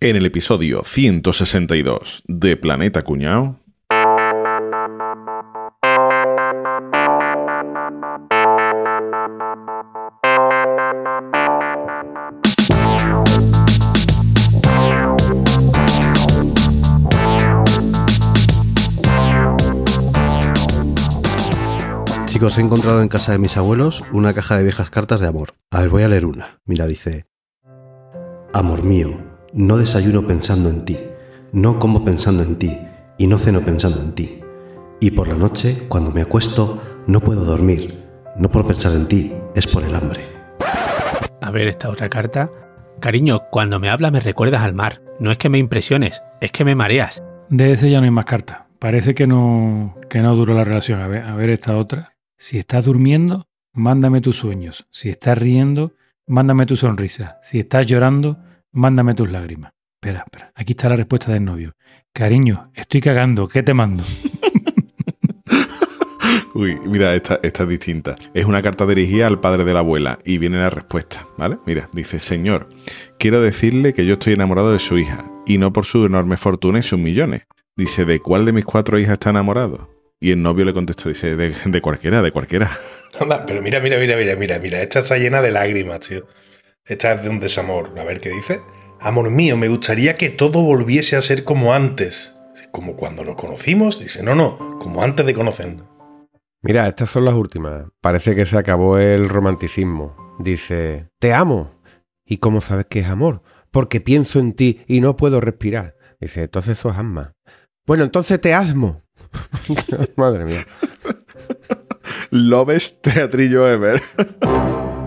En el episodio 162 de Planeta Cuñao. Chicos, he encontrado en casa de mis abuelos una caja de viejas cartas de amor. A ver, voy a leer una. Mira, dice... Amor mío, no desayuno pensando en ti, no como pensando en ti y no ceno pensando en ti. Y por la noche, cuando me acuesto, no puedo dormir. No por pensar en ti, es por el hambre. A ver esta otra carta. Cariño, cuando me hablas me recuerdas al mar. No es que me impresiones, es que me mareas. De ese ya no hay más cartas. Parece que no, que no duró la relación. A ver, a ver esta otra. Si estás durmiendo, mándame tus sueños. Si estás riendo, mándame tu sonrisa. Si estás llorando, mándame tus lágrimas. Espera, espera. Aquí está la respuesta del novio. Cariño, estoy cagando. ¿Qué te mando? Uy, mira, esta, esta es distinta. Es una carta dirigida al padre de la abuela y viene la respuesta, ¿vale? Mira, dice, Señor, quiero decirle que yo estoy enamorado de su hija y no por su enorme fortuna y sus millones. Dice, ¿de cuál de mis cuatro hijas está enamorado? Y el novio le contestó, dice, de, de cualquiera, de cualquiera. Anda, pero mira, mira, mira, mira, mira, mira. Esta está llena de lágrimas, tío. Esta es de un desamor. A ver qué dice. Amor mío, me gustaría que todo volviese a ser como antes. Como cuando nos conocimos. Dice, no, no, como antes de conocernos. Mira, estas son las últimas. Parece que se acabó el romanticismo. Dice, te amo. ¿Y cómo sabes que es amor? Porque pienso en ti y no puedo respirar. Dice, entonces eso es asma. Bueno, entonces te asmo. Madre mía. Lobes Teatrillo Ever.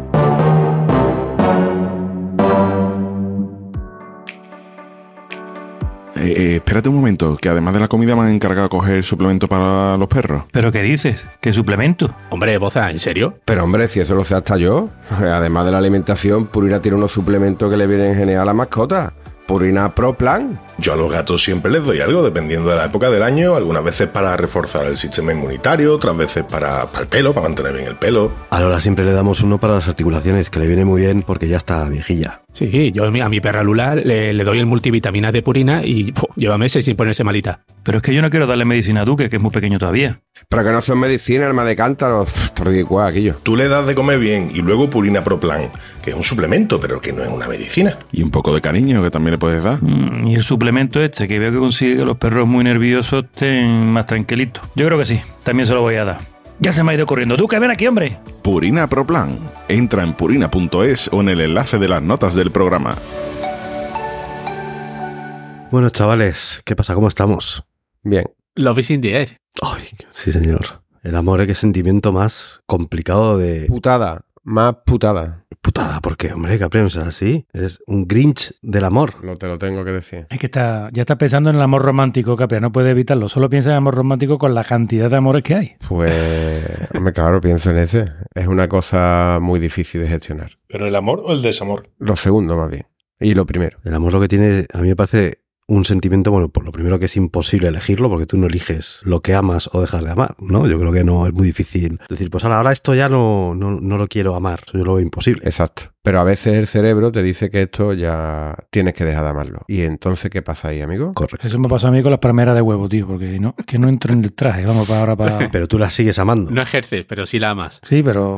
Eh, eh, espérate un momento, que además de la comida me han encargado de coger suplemento para los perros. ¿Pero qué dices? ¿Qué suplemento? Hombre, Boza, ¿en serio? Pero hombre, si eso lo sé hasta yo. Además de la alimentación, Purina tiene unos suplementos que le vienen genial a la mascota. Purina Pro Plan. Yo a los gatos siempre les doy algo, dependiendo de la época del año. Algunas veces para reforzar el sistema inmunitario, otras veces para, para el pelo, para mantener bien el pelo. A Lola siempre le damos uno para las articulaciones, que le viene muy bien porque ya está viejilla. Sí, yo a mi- a mi perra Lula le, le doy el multivitamina de Purina y ¡puf! lleva meses sin ponerse malita. Pero es que yo no quiero darle medicina a Duque, que es muy pequeño todavía. Pero que no son medicina, alma de cántaro. Ridículo aquello. Tú le das de comer bien y luego Purina Pro Plan, que es un suplemento, pero que no es una medicina. Y un poco de cariño que también le puedes dar. Mm, Y el suplemento este, que veo que consigue que los perros muy nerviosos estén más tranquilitos. Yo creo que sí, también se lo voy a dar. Ya se me ha ido corriendo. Duque, ven aquí, hombre. Purina Pro Plan. Entra en purina.es o en el enlace de las notas del programa. Bueno, chavales, ¿qué pasa? ¿Cómo estamos? Bien. Love is in the air. Ay, sí, señor. El amor es que sentimiento más complicado de... Putada. Más putada. Putada, ¿por qué, hombre? Capri, no seas así. Eres un grinch del amor. No te lo tengo que decir. Es que está, ya está pensando en el amor romántico, Capria, no puede evitarlo. Solo piensa en el amor romántico con la cantidad de amores que hay. Pues, hombre, claro, pienso en ese. Es una cosa muy difícil de gestionar. ¿Pero el amor o el desamor? Lo segundo, más bien. Y lo primero. El amor lo que tiene, a mí me parece un sentimiento, bueno, por lo primero que es imposible elegirlo, porque tú no eliges lo que amas o dejas de amar, ¿no? Yo creo que no es muy difícil decir, pues ahora esto ya no, no, no lo quiero amar, yo lo veo imposible. Exacto. Pero a veces el cerebro te dice que esto ya tienes que dejar de amarlo. ¿Y entonces qué pasa ahí, amigo? Correcto. Eso me pasa a mí con las palmeras de huevo, tío, porque no, que no entro en el traje. Vamos para ahora para. Pero tú la sigues amando. No ejerces, pero sí la amas. Sí, pero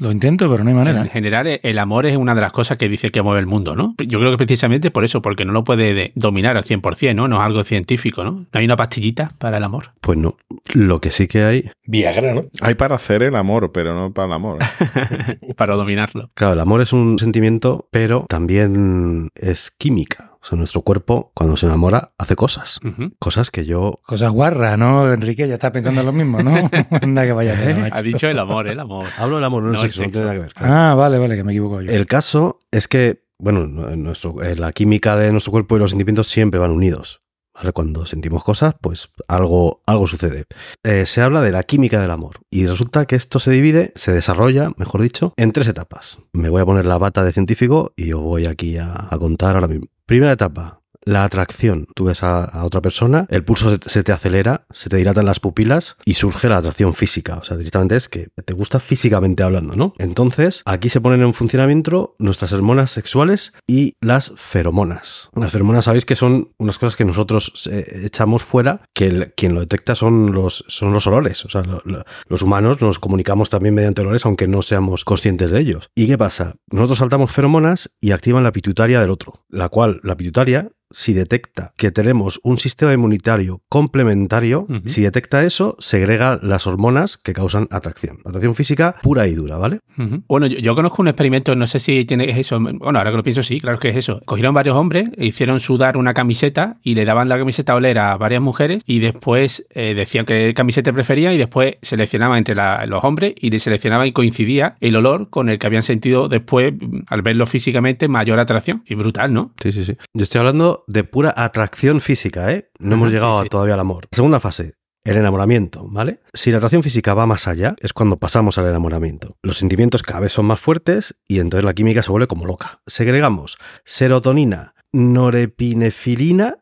lo intento, pero no hay manera. En general, el amor es una de las cosas que dice que mueve el mundo, ¿no? Yo creo que precisamente por eso, porque no lo puede de- dominar al 100%, ¿no? No es algo científico, ¿no? No hay una pastillita para el amor. Pues no. Lo que sí que hay, Viagra, ¿no? Hay para hacer el amor, pero no para el amor. para dominarlo. claro, el amor es un sentimiento, pero también es química. O sea, nuestro cuerpo, cuando se enamora, hace cosas. Cosas que yo Cosas guarras, ¿no, Enrique? Ya estás pensando en lo mismo, ¿no? Anda que vaya. Ha dicho el amor, el amor. Hablo del amor, no, No el sexo, no tiene nada que ver. claro. Ah, vale, vale, que me equivoco yo. El caso es que, bueno, no- en nuestro, en la química de nuestro cuerpo y los sentimientos siempre van unidos. ¿vale? Cuando sentimos cosas, pues algo, algo sucede. Eh, se habla de la química del amor y resulta que esto se divide, se desarrolla, mejor dicho, en tres etapas. Me voy a poner la bata de científico y os voy aquí a, a contar ahora mismo. Primera etapa, la atracción. Tú ves a, otra persona, el pulso se, te acelera, se te dilatan las pupilas y surge la atracción física. O sea, directamente es que te gusta físicamente hablando, ¿no? Entonces, aquí se ponen en funcionamiento nuestras hormonas sexuales y las feromonas. Las feromonas sabéis que son unas cosas que nosotros eh, echamos fuera, que quien lo detecta son los, son los olores. O sea, lo- lo- los humanos nos comunicamos también mediante olores, aunque no seamos conscientes de ellos. ¿Y qué pasa? Nosotros saltamos feromonas y activan la pituitaria del otro, la cual la pituitaria si detecta que tenemos un sistema inmunitario complementario, si detecta eso, segrega las hormonas que causan atracción. Atracción física pura y dura, ¿vale? Bueno, yo, yo conozco un experimento, no sé si tiene es eso. Bueno, ahora que lo pienso, sí, claro que es eso. Cogieron varios hombres, hicieron sudar una camiseta y le daban la camiseta a oler a varias mujeres y después eh, decían qué camiseta preferían y después seleccionaban entre la- los hombres y le seleccionaban y coincidía el olor con el que habían sentido después, mm, al verlo físicamente, mayor atracción. Y brutal, ¿no? Sí, sí, sí. Yo estoy hablando de pura atracción física, ¿eh? No hemos llegado sí, sí. todavía al amor. Segunda fase. El enamoramiento, ¿vale? Si la atracción física va más allá, es cuando pasamos al enamoramiento. Los sentimientos cada vez son más fuertes y entonces la química se vuelve como loca. Segregamos serotonina, norepinefilina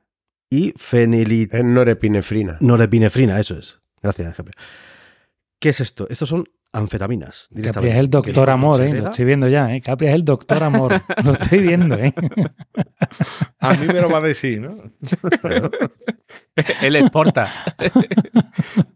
y Es norepinefrina. norepinefrina, eso es. Gracias, jefe. ¿Qué es esto? Estos son anfetaminas. Capri directamente, es el doctor amor, ¿eh? Lo estoy viendo ya, ¿eh? Capri es el doctor amor. Lo estoy viendo, ¿eh? A mí me lo va a decir, ¿no? Él exporta.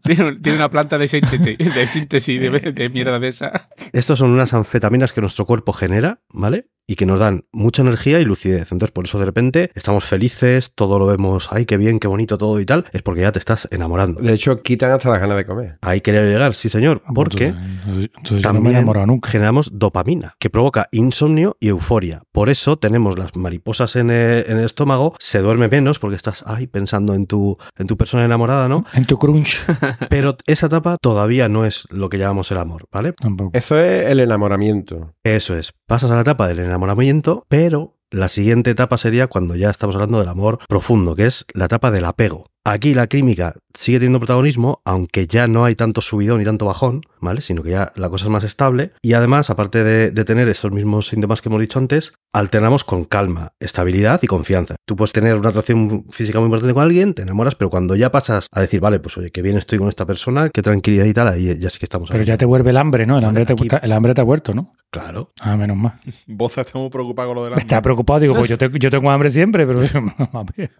tiene, tiene una planta de síntesis, de, síntesis de, de mierda de esa. Estos son unas anfetaminas que nuestro cuerpo genera, ¿vale? Y que nos dan mucha energía y lucidez. Entonces, por eso de repente estamos felices, todo lo vemos, ay, qué bien, qué bonito todo y tal, es porque ya te estás enamorando. De hecho, quitan hasta las ganas de comer. Ahí quería llegar, sí señor, porque Entonces, entonces yo no me he también enamorado nunca. generamos dopamina, que provoca insomnio y euforia. Por eso tenemos las mariposas en el, en el estómago, se duerme menos porque estás, ay, pensando en tu, en tu persona enamorada, ¿no? En tu crunch. Pero esa etapa todavía no es lo que llamamos el amor, ¿vale? Tampoco. Eso es el enamoramiento. Eso es, pasas a la etapa del enamoramiento, pero la siguiente etapa sería cuando ya estamos hablando del amor profundo, que es la etapa del apego. Aquí la química sigue teniendo protagonismo, aunque ya no hay tanto subidón y tanto bajón, ¿vale? Sino que ya la cosa es más estable. Y además, aparte de, de tener estos mismos síntomas que hemos dicho antes, alternamos con calma, estabilidad y confianza. Tú puedes tener una atracción física muy importante con alguien, te enamoras, pero cuando ya pasas a decir, vale, pues oye, qué bien estoy con esta persona, qué tranquilidad y tal, ahí ya sí que estamos Pero ya te vuelve el hambre, ¿no? El, hambre, te, aquí- el hambre te ha vuelto, ¿no? Claro. Ah, menos mal. Boza está muy preocupado con lo de la Me está preocupado, digo, pues yo, te- yo tengo hambre siempre, pero.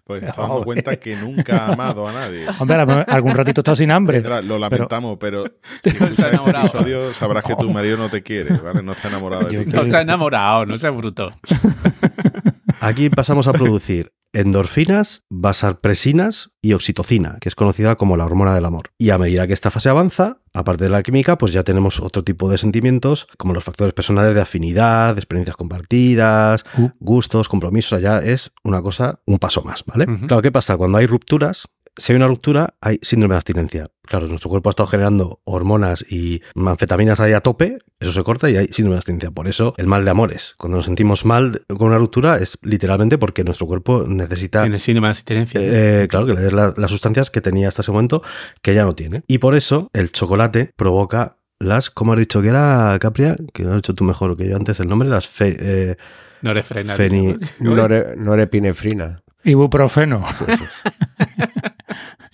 Pues está dando cuenta que nunca ha amado a nadie. Hombre, algún ratito he estado sin hambre. Lo lamentamos, pero, si Pero escuchas ha este episodio sabrás que tu marido no te quiere, ¿vale? No está enamorado de ti. No está enamorado, no seas bruto. Aquí pasamos a producir endorfinas, vasarpresinas y oxitocina, que es conocida como la hormona del amor. Y a medida que esta fase avanza, aparte de la química, pues ya tenemos otro tipo de sentimientos, como los factores personales de afinidad, experiencias compartidas, Uh. gustos, compromisos, ya es una cosa, un paso más, ¿vale? Claro, ¿qué pasa? Cuando hay rupturas, si hay una ruptura, hay síndrome de abstinencia. Claro, nuestro cuerpo ha estado generando hormonas y anfetaminas ahí a tope, eso se corta y hay síndrome de abstinencia. Por eso el mal de amores. Cuando nos sentimos mal con una ruptura es literalmente porque nuestro cuerpo necesita Tiene síndrome de abstinencia. eh, claro, que le des la- las sustancias que tenía hasta ese momento que ya no tiene. Y por eso el chocolate provoca las, ¿cómo has dicho que era, Capria? Que lo has dicho tú mejor que yo antes el nombre, las fe- eh, no eres frena. Feni- Nore- norepinefrina. Ibuprofeno. es.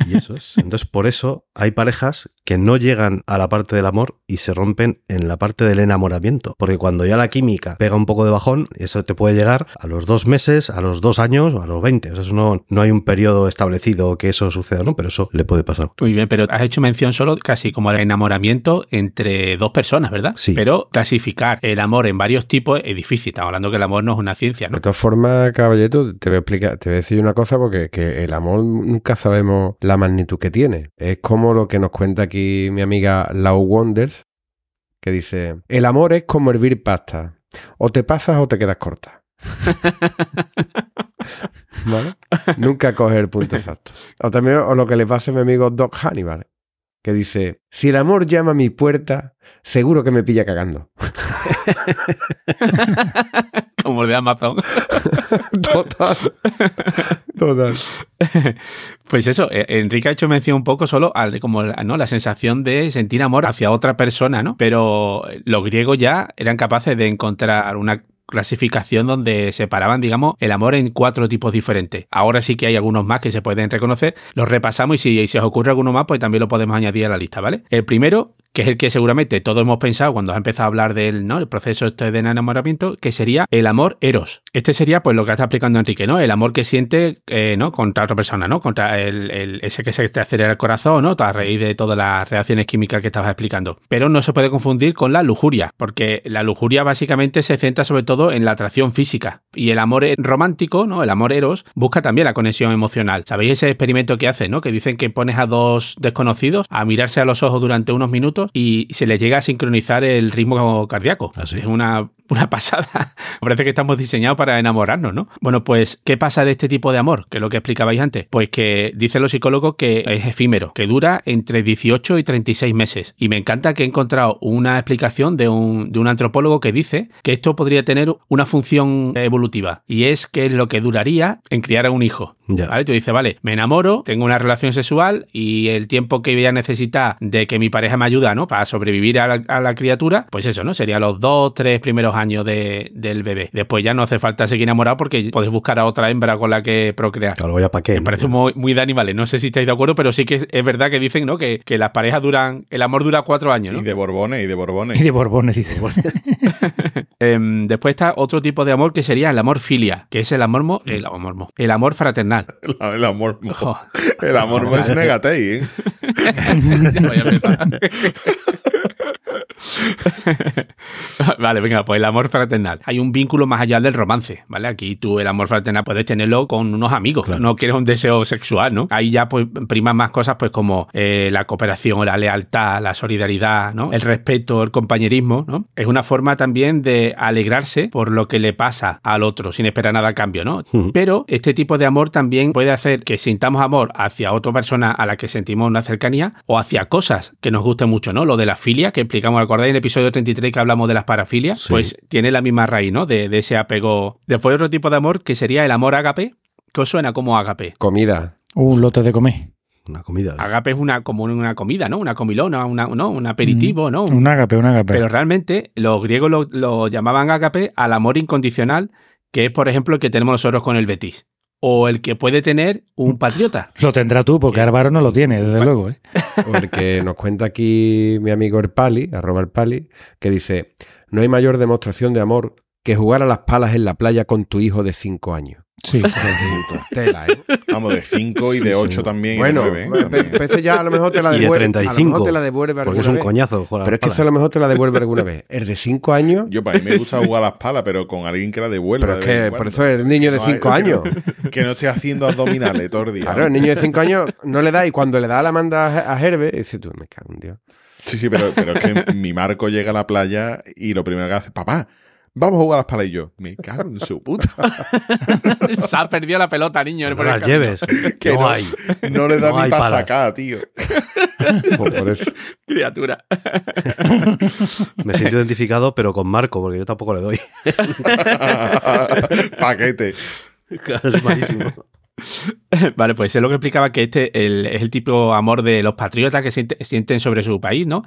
Y eso es. Entonces, por eso hay parejas que no llegan a la parte del amor y se rompen en la parte del enamoramiento. Porque cuando ya la química pega un poco de bajón, eso te puede llegar a los dos meses, a los dos años o a los 20. O sea, eso no, no hay un periodo establecido que eso suceda, ¿no? Pero eso le puede pasar. Muy bien, pero has hecho mención solo casi como el enamoramiento entre dos personas, ¿verdad? Sí. Pero clasificar el amor en varios tipos es difícil. Estamos hablando que el amor no es una ciencia, ¿no? De todas formas, caballeto, te voy a explicar, te voy a decir una cosa porque que el amor nunca sabemos la magnitud que tiene. Es como lo que nos cuenta aquí mi amiga Lau Wonders, que dice, el amor es como hervir pasta. O te pasas o te quedas corta. ¿Vale? Nunca coge el punto exacto. O también o lo que le pasa a mi amigo Doc Hannibal, que dice, si el amor llama a mi puerta, seguro que me pilla cagando. como el de Amazon. Total. Total. Pues eso, eh, Enrique ha hecho mención un poco solo al como ¿no? la sensación de sentir amor hacia otra persona, ¿no? Pero los griegos ya eran capaces de encontrar una clasificación donde separaban, digamos, el amor en cuatro tipos diferentes. Ahora sí que hay algunos más que se pueden reconocer. Los repasamos y si, se os ocurre alguno más, pues también lo podemos añadir a la lista, ¿vale? El primero que es el que seguramente todos hemos pensado cuando has empezado a hablar del ¿no? el proceso este de enamoramiento, que sería el amor eros. Este sería pues lo que está explicando Enrique, ¿no? El amor que siente eh, ¿no? contra otra persona, ¿no? Contra el, ese que se te acelera el corazón, ¿no? A raíz de todas las reacciones químicas que estabas explicando. Pero no se puede confundir con la lujuria, porque la lujuria básicamente se centra sobre todo en la atracción física. Y el amor romántico, ¿no? El amor eros, busca también la conexión emocional. ¿Sabéis ese experimento que hacen, ¿no? Que dicen que pones a dos desconocidos a mirarse a los ojos durante unos minutos y se les llega a sincronizar el ritmo cardíaco. ¿Ah, sí? Es una, una pasada. Parece que estamos diseñados para enamorarnos, ¿no? Bueno, pues, ¿qué pasa de este tipo de amor? Que es lo que explicabais antes. Pues que dicen los psicólogos que es efímero, que dura entre 18 y 36 meses. Y me encanta que he encontrado una explicación de un, de un antropólogo que dice que esto podría tener una función evolutiva. Y es que es lo que duraría en criar a un hijo. Ya. ¿Vale? Tú dices, vale, me enamoro, tengo una relación sexual y el tiempo que voy a necesitar de que mi pareja me ayuda, ¿no? Para sobrevivir a la, a la criatura, pues eso, ¿no? Sería los dos, tres primeros años de- del bebé. Después ya no hace falta seguir enamorado porque podéis buscar a otra hembra con la que procrear. Claro, ya para qué. Me parece muy, muy de animales. No sé si estáis de acuerdo, pero sí que es verdad que dicen, ¿no? Que, que las parejas duran, el amor dura cuatro años, ¿no? Y de Borbones, y de Borbones. Y de Borbones, dice. Em, después está otro tipo de amor que sería el amor filia, que es el amor, mo- el amor, mo- el amor fraternal. El, el amor. El amor es negatei, ¿eh? vale, venga, pues el amor fraternal. Hay un vínculo más allá del romance, ¿vale? Aquí tú el amor fraternal puedes tenerlo con unos amigos, Claro. no quieres un deseo sexual, ¿no? Ahí ya pues priman más cosas pues como eh, la cooperación, la lealtad, la solidaridad, ¿no? El respeto, el compañerismo, ¿no? Es una forma también de alegrarse por lo que le pasa al otro sin esperar nada a cambio, ¿no? Pero este tipo de amor también puede hacer que sintamos amor hacia otra persona a la que sentimos una cercanía o hacia cosas que nos gusten mucho, ¿no? Lo de la filia, que explicamos, ¿acordáis en el episodio 33 que hablamos de las parafilias? Sí. Pues tiene la misma raíz, ¿no? De, de ese apego. Después otro tipo de amor que sería el amor ágape. ¿Qué os suena como ágape? Comida. Un lote de comer. Una comida. Agape es una, como una comida, ¿no? Una comilona, una, ¿no? un aperitivo, ¿no? Un ágape, un ágape. Pero realmente los griegos lo, lo llamaban agape al amor incondicional, que es, por ejemplo, el que tenemos nosotros con el Betis. O el que puede tener un patriota. Lo tendrá tú, porque Álvaro no lo tiene, desde luego. ¿eh? Porque nos cuenta aquí mi amigo Erpali, arroba Erpali, que dice, no hay mayor demostración de amor que jugar a las palas en la playa con tu hijo de 5 años. Sí. Tela, ¿eh? Vamos, de 5 y de 8 también. y Bueno, de 9, ¿eh? También. ese ya a lo mejor te la Y de devuelve. A lo 35. mejor te la devuelve Porque alguna es un vez. coñazo. jugar a Pero es que eso a lo mejor te la devuelve alguna vez. El de 5 años. Yo, para mí me gusta jugar a las palas, pero con alguien que la devuelva. Pero es de que por eso el niño de No hay- 5 años. Que, que no esté haciendo abdominales todo el día. Claro, el niño de 5 años no le da y cuando le da la manda a a Herbe, dice tú, me cago en Dios. Sí, sí, pero, pero es que mi Marco llega a la playa y lo primero que hace, papá, vamos a jugar a las palas y yo. Me cago en su puta. Se ha perdido la pelota, niño. No las lleves. Que no, no. hay. No le da No ni para sacar, tío. Por, por eso. Criatura. Me siento identificado, pero con Marco, porque yo tampoco le doy. Paquete. es malísimo. Vale, pues es lo que explicaba que este el- es el tipo de amor de los patriotas que siente- sienten sobre su país, ¿no?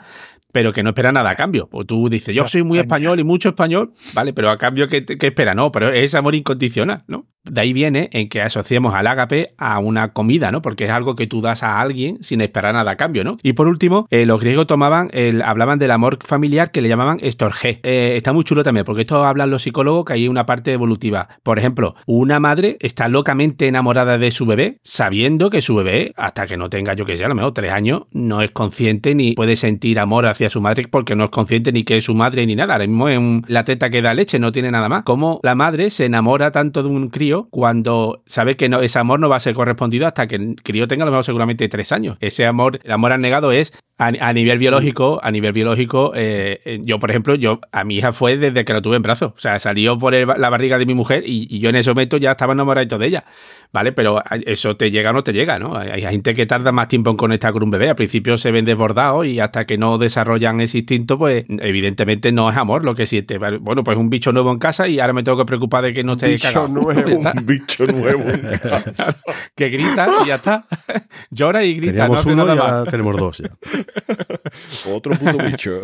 Pero que no espera nada a cambio. Pues tú dices, yo soy muy español y mucho español, ¿vale? Pero a cambio, ¿qué, qué espera? No, pero es amor incondicional, ¿no? De ahí viene en que asociemos al ágape a una comida, ¿no? Porque es algo que tú das a alguien sin esperar nada a cambio, ¿no? Y por último, eh, los griegos tomaban, el, hablaban del amor familiar que le llamaban estorgé. Eh, está muy chulo también, porque esto hablan los psicólogos que hay una parte evolutiva. Por ejemplo, una madre está locamente enamorada de su bebé, sabiendo que su bebé, hasta que no tenga, yo que sé, a lo mejor tres años, no es consciente ni puede sentir amor hacia su madre porque no es consciente ni que es su madre ni nada. Ahora mismo es un- la teta que da leche, no tiene nada más. Como la madre se enamora tanto de un crío cuando sabe que no, ese amor no va a ser correspondido hasta que el crío tenga a lo mejor seguramente tres años. Ese amor, el amor negado es a, a nivel biológico, a nivel biológico, eh, eh, yo por ejemplo, yo a mi hija fue desde que la tuve en brazos. O sea, salió por el- la barriga de mi mujer y, y yo en ese momento ya estaba enamorado de ella. ¿Vale? Pero eso te llega o no te llega, ¿no? Hay, hay gente que tarda más tiempo en conectar con un bebé. Al principio se ven desbordados y hasta que no desarrollan ese instinto, pues evidentemente no es amor lo que siente. Vale, Bueno, pues un bicho nuevo en casa y ahora me tengo que preocupar de que no esté Bicho cagado. nuevo. Un bicho nuevo. en casa. Que grita y ya está. Llora y grita. Teníamos no uno nada y más. ahora tenemos dos ya. Otro puto bicho.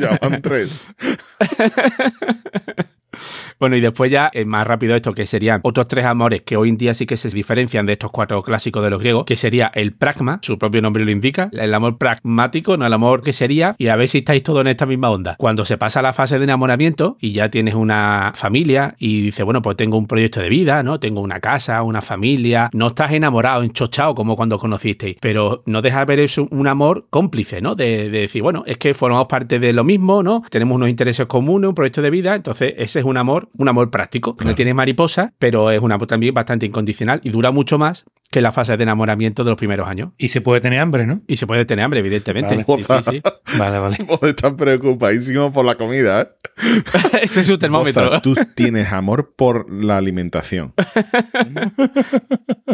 ya van tres. Bueno, y después ya, eh, más rápido esto, que serían otros tres amores que hoy en día sí que se diferencian de estos cuatro clásicos de los griegos, que sería el pragma, su propio nombre lo indica, el amor pragmático, no el amor que sería, y a ver si estáis todos en esta misma onda. Cuando se pasa la fase de enamoramiento y ya tienes una familia y dices, bueno, pues tengo un proyecto de vida, ¿no? Tengo una casa, una familia, no estás enamorado, enchochado como cuando conocisteis, pero no deja de ver eso un amor cómplice, ¿no? De, de decir, bueno, es que formamos parte de lo mismo, ¿no? Tenemos unos intereses comunes, un proyecto de vida, entonces ese es un amor, un amor práctico. No tiene mariposa, pero es un amor también bastante incondicional y dura mucho más que la fase de enamoramiento de los primeros años. Y se puede tener hambre, ¿no? Y se puede tener hambre, evidentemente. Vale. Sí, sí, sí. Vale, vale. Vos estás preocupadísimo por la comida, ¿eh? Ese es su termómetro. Boza, tú tienes amor por la alimentación.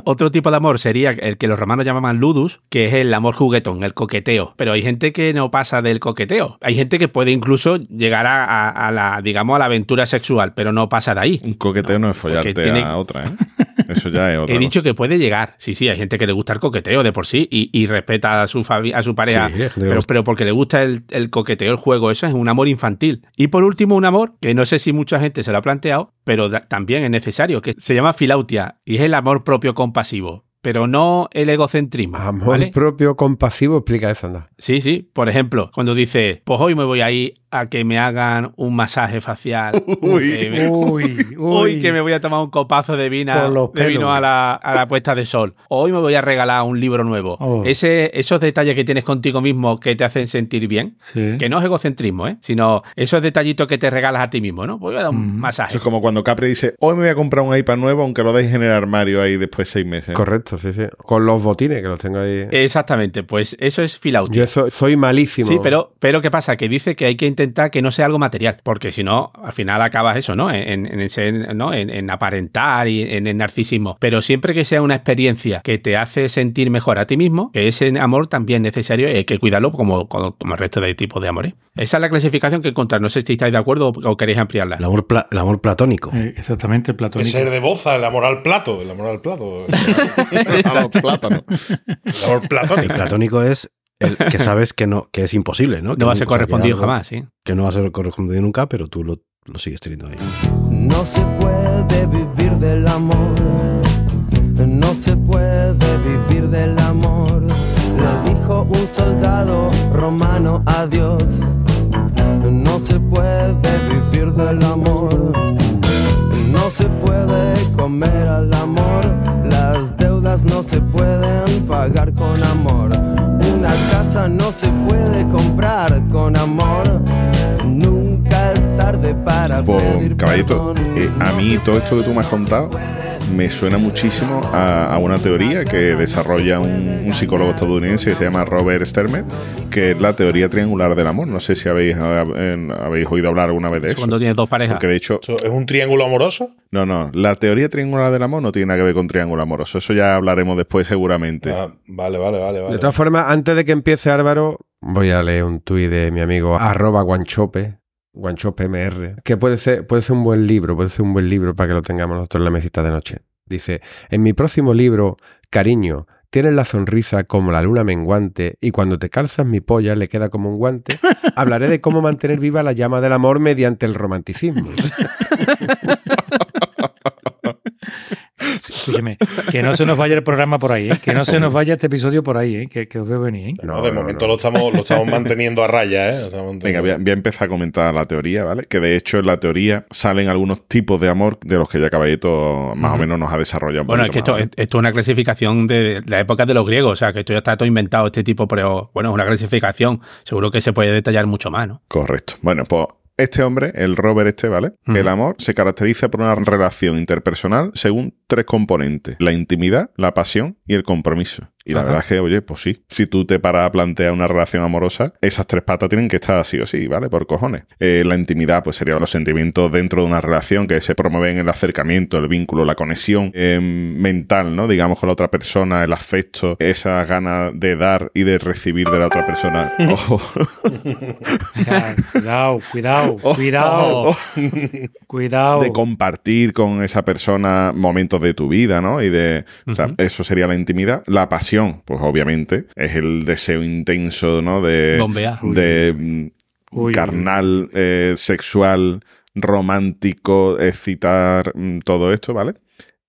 Otro tipo de amor sería el que los romanos llamaban ludus, que es el amor juguetón, el coqueteo. Pero hay gente que no pasa del coqueteo. Hay gente que puede incluso llegar a, a- a la, digamos, a la aventura sexual, pero no pasa de ahí. Un coqueteo no, es follarte tiene- a otra, ¿eh? Eso ya es otra He dicho cosa. que puede llegar. Sí, sí, hay gente que le gusta el coqueteo de por sí y, y respeta a su, a su pareja, Sí, pero, porque le gusta el, el coqueteo, el juego, eso es un amor infantil. Y por último, un amor que no sé si mucha gente se lo ha planteado, pero también es necesario, que se llama filautia y es el amor propio compasivo. Pero no el egocentrismo. Amor ¿vale? propio compasivo, explica eso, anda. Sí, sí. Por ejemplo, cuando dice, pues hoy me voy a ir a que me hagan un masaje facial. Uy. que me- Uy, Hoy que me voy a tomar un copazo de vino, de vino a, la, a la puesta de sol. Hoy me voy a regalar un libro nuevo. Oh. Ese, esos detalles que tienes contigo mismo que te hacen sentir bien, Sí. que no es egocentrismo, ¿eh? sino esos detallitos que te regalas a ti mismo, ¿no? Pues voy a dar un Mm. masaje. Eso es como cuando Capri dice, hoy me voy a comprar un iPad nuevo, aunque lo deis en el armario ahí después de seis meses. Correcto, sí, sí. Con los botines que los tengo ahí. Exactamente, pues eso es filautia. Yo so- soy malísimo. Sí, pero, pero ¿qué pasa? Que dice que hay que intentar que no sea algo material, porque si no, al final acabas eso, ¿no? En, en, ese- ¿no? en, en aparentar y en el narcisismo. Pero siempre que sea una experiencia que te hace sentir mejor a ti mismo, que ese amor también es necesario hay que cuidarlo como, como, como el resto de tipos de amores. Esa es la clasificación que encontrar. No sé si estáis de acuerdo o, o queréis ampliarla. El amor, pla- el amor platónico. Eh, exactamente, el platónico. ser de boza, el amor al plato, el amor al plato. A los plátanos. El amor El platónico. es el que sabes que no que es imposible, ¿no? Que No va a ser correspondido algo jamás, sí. Que no va a ser correspondido nunca, pero tú lo, lo sigues teniendo ahí. No se puede vivir del amor. No se puede vivir del amor. Le dijo un soldado romano a Dios. No se puede vivir del amor. Se puede comer al amor. Las deudas no se pueden pagar con amor. Una casa no se puede comprar con amor. Pues, caballito, eh, a No mí todo esto que tú me has contado me suena muchísimo a, a una teoría que desarrolla un, un psicólogo estadounidense que se llama Robert Stermer, que es la teoría triangular del amor. No sé si habéis, habéis oído hablar alguna vez de eso. Cuando tienes dos parejas. Porque de hecho, ¿Eso ¿Es un triángulo amoroso? no, no, la teoría triangular del amor no tiene nada que ver con triángulo amoroso. Eso ya hablaremos después seguramente. Ah, vale, vale, vale. vale. De todas formas, antes de que empiece Álvaro, voy a leer un tuit de mi amigo arroba guanchope, guanchopemr, que puede ser, puede ser un buen libro, puede ser un buen libro para que lo tengamos nosotros en la mesita de noche. Dice, en mi próximo libro, cariño, tienes la sonrisa como la luna menguante y cuando te calzas mi polla le queda como un guante, hablaré de cómo mantener viva la llama del amor mediante el romanticismo. Escúcheme, que no se nos vaya el programa por ahí, ¿eh? que no se nos vaya este episodio por ahí, ¿eh? que, que os veo venir. ¿eh? No, No, de no, momento no. Lo, estamos, lo estamos manteniendo a raya, ¿eh? Estamos Venga, voy a, manteniendo. voy a empezar a comentar la teoría, ¿vale? Que de hecho en la teoría salen algunos tipos de amor de los que ya Caballito más o menos nos ha desarrollado un Bueno, es que esto, más, ¿vale? esto es una clasificación de la época de los griegos, o sea, que esto ya está todo inventado, este tipo, pero bueno, es una clasificación. Seguro que se puede detallar mucho más, ¿no? Correcto. Bueno, pues este hombre, el Robert este, ¿vale? El amor se caracteriza por una relación interpersonal según tres componentes. La intimidad, la pasión y el compromiso. Y la Ajá. verdad es que, oye, pues sí, si tú te paras a plantear una relación amorosa, esas tres patas tienen que estar así o sí, ¿vale? Por cojones. Eh, la intimidad, pues serían los sentimientos dentro de una relación que se promueven el acercamiento, el vínculo, la conexión eh, mental, ¿no? Digamos, con la otra persona, el afecto, esa gana de dar y de recibir de la otra persona. Ojo. Cuidado, cuidado, Oh, cuidado, cuidado. de compartir con esa persona momentos de tu vida, ¿no? Y de, o sea, eso sería la intimidad. La pasión, pues obviamente, es el deseo intenso, ¿no? De, Bombear. de mm, Uy, carnal, eh, sexual, romántico, excitar, mm, todo esto, ¿vale?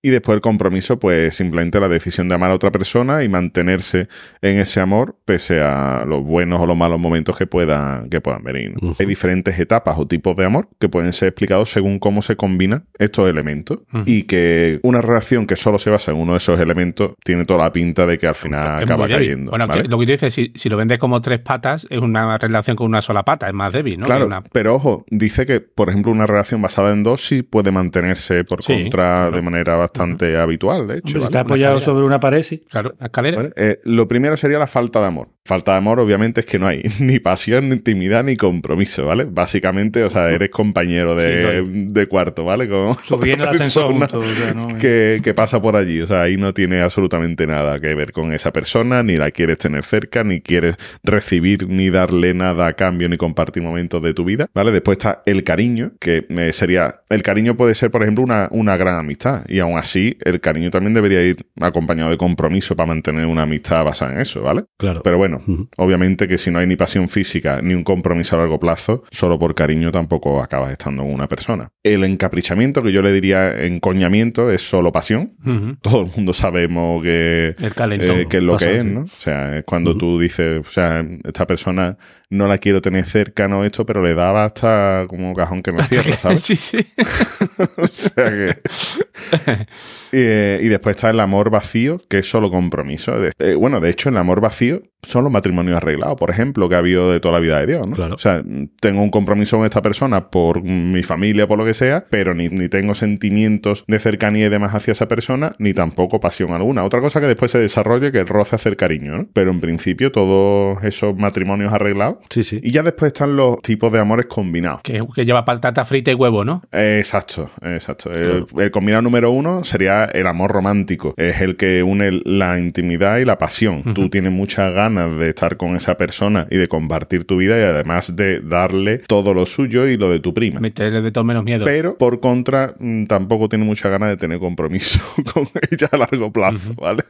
Y después el compromiso, pues simplemente la decisión de amar a otra persona y mantenerse en ese amor pese a los buenos o los malos momentos que puedan, que puedan venir. ¿no? Ujú. Hay diferentes etapas o tipos de amor que pueden ser explicados según cómo se combinan estos elementos. Ujú. Y que una relación que solo se basa en uno de esos elementos tiene toda la pinta de que al final Es acaba cayendo. Bueno, ¿vale? lo que tú dices, si, si lo vendes como tres patas, es una relación con una sola pata, es más débil, ¿no? Claro, una- pero ojo, dice que, por ejemplo, una relación basada en dos sí puede mantenerse por Sí, contra claro. de manera bastante habitual, de hecho. Hombre, si ¿vale? está apoyado sobre una pared, sí. claro, la escalera. ¿Vale? Eh, lo primero sería la falta de amor. Falta de amor, obviamente, es que no hay ni pasión, ni intimidad, ni compromiso, ¿vale? Básicamente, o sea, eres compañero de, de cuarto, ¿vale? Con Subiendo el ascensor o sea, no- que, que pasa por allí. O sea, ahí no tiene absolutamente nada que ver con esa persona, ni la quieres tener cerca, ni quieres recibir, ni darle nada a cambio, ni compartir momentos de tu vida, ¿vale? Después está el cariño, que sería... El cariño puede ser, por ejemplo, una, una gran amistad. Y aún así, el cariño también debería ir acompañado de compromiso para mantener una amistad basada en eso, ¿vale? Claro. Pero bueno, Obviamente que si no hay ni pasión física ni un compromiso a largo plazo, solo por cariño tampoco acabas estando con una persona. El encaprichamiento, que yo le diría encoñamiento, es solo pasión. Todo el mundo sabemos que, eh, que es lo Pasa, que es. ¿no? O sea, es cuando tú dices, o sea, esta persona no la quiero tener cerca, no esto, pero le daba hasta como cajón que no cierra, ¿sabes? sí, sí. o sea que... Eh, y después está el amor vacío, que es solo compromiso. De- eh, bueno, de hecho, el amor vacío son los matrimonios arreglados, por ejemplo, que ha habido de toda la vida de Dios, ¿no? Claro. O sea, tengo un compromiso con esta persona por mi familia, por lo que sea, pero ni, ni tengo sentimientos de cercanía y demás hacia esa persona, ni tampoco pasión alguna. Otra cosa que después se desarrolle, que roce hacer cariño, ¿no? Pero en principio, todos esos matrimonios arreglados. Sí, sí. Y ya después están los tipos de amores combinados. Que, que lleva patata frita y huevo, ¿no? Eh, Exacto, exacto. El, el combinado número uno sería el amor romántico. Es el que une la intimidad y la pasión. Tú tienes muchas ganas de estar con esa persona y de compartir tu vida y además de darle todo lo suyo y lo de tu prima. Meterle de todo menos miedo. Pero, por contra, mm, tampoco tiene mucha ganas de tener compromiso con ella a largo plazo, ¿vale?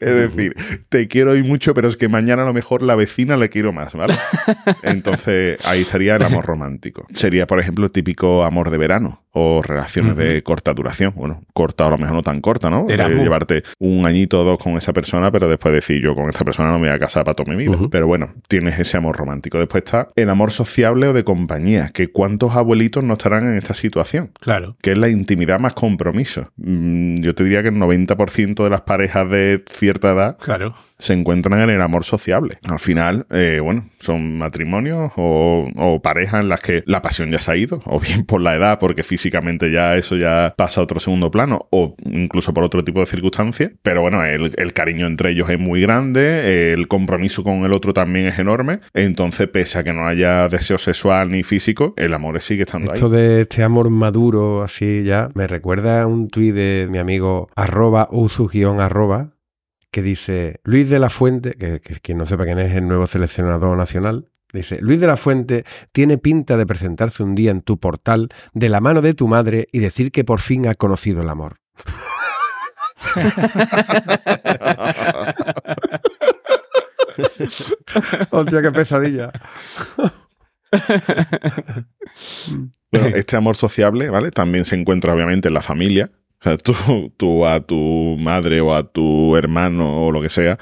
Es decir, te quiero hoy mucho, pero es que mañana a lo mejor la vecina le quiero más, ¿vale? Entonces, ahí estaría el amor romántico. Sería, por ejemplo, el típico amor de verano o relaciones de corta duración. Bueno, corta o a lo mejor no tan corta, ¿no? De llevarte un añito o dos con esa persona, pero después decir yo con esta persona no me voy a casar para toda mi vida. Pero bueno, tienes ese amor romántico. Después está el amor sociable o de compañía, que cuántos abuelitos no estarán en esta situación Claro. que es la intimidad más compromiso. Mm, Yo te diría que el 90% de las parejas de cierta edad Claro. Se encuentran en el amor sociable. Al final, eh, bueno, son matrimonios o, o parejas en las que la pasión ya se ha ido, o bien por la edad, porque físicamente ya eso ya pasa a otro segundo plano, o incluso por otro tipo de circunstancias. Pero bueno, el, el cariño entre ellos es muy grande, el compromiso con el otro también es enorme. Entonces, pese a que no haya deseo sexual ni físico, el amor sigue estando ahí. Esto de este amor maduro, así ya, me recuerda a un tuit de mi amigo arroba uzu arroba, que dice Luis de la Fuente, que, que quien no sepa quién es el nuevo seleccionador nacional, dice Luis de la Fuente tiene pinta de presentarse un día en tu portal de la mano de tu madre y decir que por fin ha conocido el amor. Hostia, qué pesadilla. Bueno, este amor sociable, ¿vale? También se encuentra obviamente en la familia. O sea, tú, tú a tu madre o a tu hermano o lo que sea,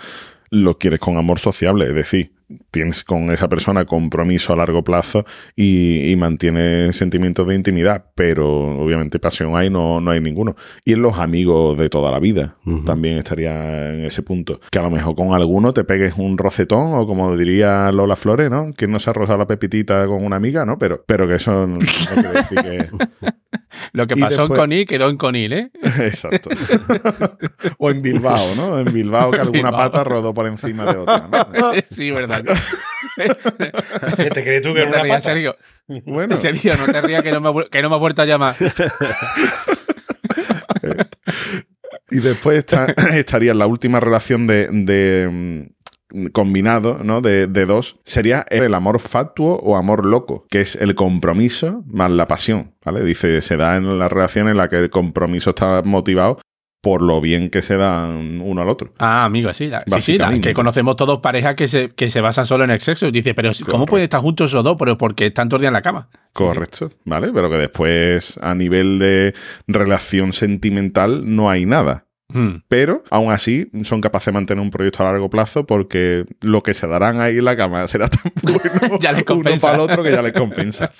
lo quieres con amor sociable. Es decir, tienes con esa persona compromiso a largo plazo y, y mantienes sentimientos de intimidad, pero obviamente pasión hay, no, no hay ninguno. Y en los amigos de toda la vida también estaría en ese punto. Que a lo mejor con alguno te pegues un rocetón o como diría Lola Flores, ¿no? Que no se ha rozado la pepitita con una amiga, ¿no? Pero, pero que eso no, no quiere decir que... Lo que pasó después- en Conil quedó en Conil, ¿eh? Exacto. o en Bilbao, ¿no? En Bilbao que alguna Bilbao. pata rodó por encima de otra. ¿no? sí, verdad. ¿Qué te crees tú que era No te una rías, pata? Sergio. Bueno, En serio, no te rías que no me, ha vu- que no me ha vuelto a llamar. y después está, estaría la última relación de, de, mm, combinado, ¿no? De, de dos, sería el amor fatuo o amor loco, que es el compromiso más la pasión, ¿vale? Dice, se da en la relación en la que el compromiso está motivado por lo bien que se dan uno al otro. Ah, amigo, sí. la- sí, sí, la- que conocemos todos parejas que se, que se basan solo en el sexo. Y dice, pero ¿cómo Correcto. pueden estar juntos esos dos? Pero porque están todo el día en la cama. Correcto, ¿vale? Pero que después a nivel de relación sentimental no hay nada. Hmm. Pero aún así son capaces de mantener un proyecto a largo plazo porque lo que se darán ahí en la cama será tan bueno Ya les uno para el otro que ya les compensa.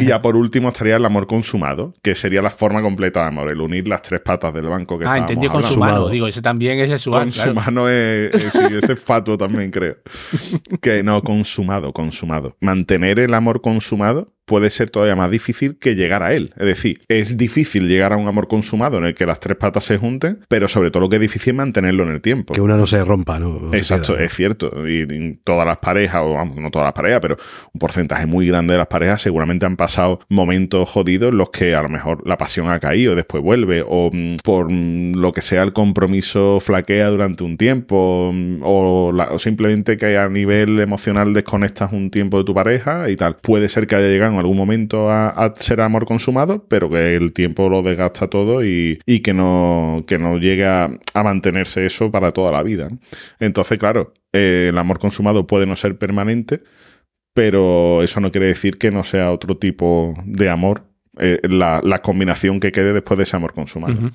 Y ya por último estaría el amor consumado, que sería la forma completa de amor, el unir las tres patas del banco que Ah, entendí hablando. consumado. Consumado. Digo, ese también es sexual. claro. Consumado es, es- sí, ese es fatuo también, creo. Que no, consumado, consumado. Mantener el amor consumado puede ser todavía más difícil que llegar a él. Es decir, es difícil llegar a un amor consumado en el que las tres patas se junten, pero sobre todo lo que es difícil es mantenerlo en el tiempo. Que una no se rompa, ¿no? Exacto, queda, ¿no? es cierto. Y, y todas las parejas, o vamos, no todas las parejas, pero un porcentaje muy grande de las parejas seguramente han pasado momentos jodidos en los que a lo mejor la pasión ha caído, después vuelve, o mm, por mm, lo que sea el compromiso flaquea durante un tiempo, mm, o, la- o simplemente que a nivel emocional desconectas un tiempo de tu pareja y tal. Puede ser que haya llegado algún momento a, ser amor consumado, pero que el tiempo lo desgasta todo y, y que no, que no llegue a, mantenerse eso para toda la vida. Entonces, claro, eh, el amor consumado puede no ser permanente, pero eso no quiere decir que no sea otro tipo de amor eh, la, la combinación que quede después de ese amor consumado.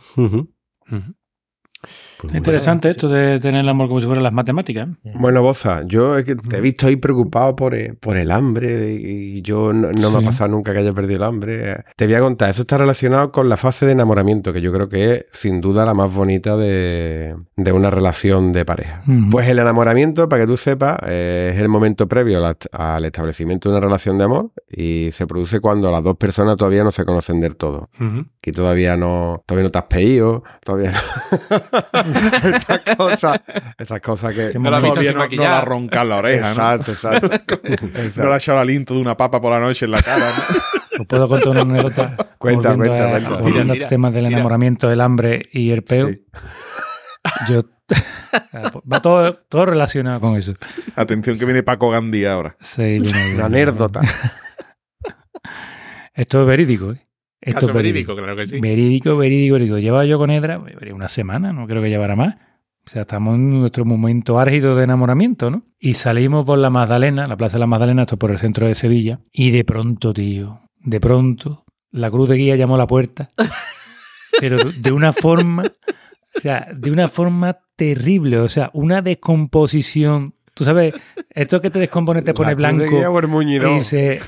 Muy interesante esto de tener el amor como si fueran las matemáticas. Bueno, Boza, yo te he visto ahí preocupado por, por el hambre y yo no, no me ha pasado nunca que haya perdido el hambre. Te voy a contar, eso está relacionado con la fase de enamoramiento, que yo creo que es sin duda la más bonita de, de una relación de pareja. Pues el enamoramiento, para que tú sepas, eh, es el momento previo al, al establecimiento de una relación de amor y se produce cuando las dos personas todavía no se conocen del todo. Ujú. que todavía no, todavía no te has pedido, todavía no. estas cosas, estas cosas que. No visto Todavía no, la oreja, ¿no? Exacto, exacto. No echado el aliento de una papa por la noche en la cara, ¿no? Os puedo contar una anécdota. Cuenta, volviendo cuenta, a- cuenta. Volviendo a Mira, este tema del mira. enamoramiento, el hambre y el peo. Sí. Yo. Va todo, todo relacionado con eso. Atención que viene Paco Gandhi ahora. Sí, viene- Una anécdota. Esto es verídico, ¿eh? Esto Caso es verídico, claro que sí. Verídico, verídico, verídico. Llevaba yo con Edra una semana, no creo que llevara más. O sea, estamos en nuestro momento álgido de enamoramiento, ¿no? Y salimos por la Magdalena, la Plaza de la Magdalena, esto por el centro de Sevilla. Y de pronto, tío, de pronto, la cruz de guía llamó a la puerta. Pero de- una forma, o sea, de una forma terrible. O sea, una descomposición. Tú sabes, esto que te descompone te pone La cruz de blanco. guía o el muñidor. Y se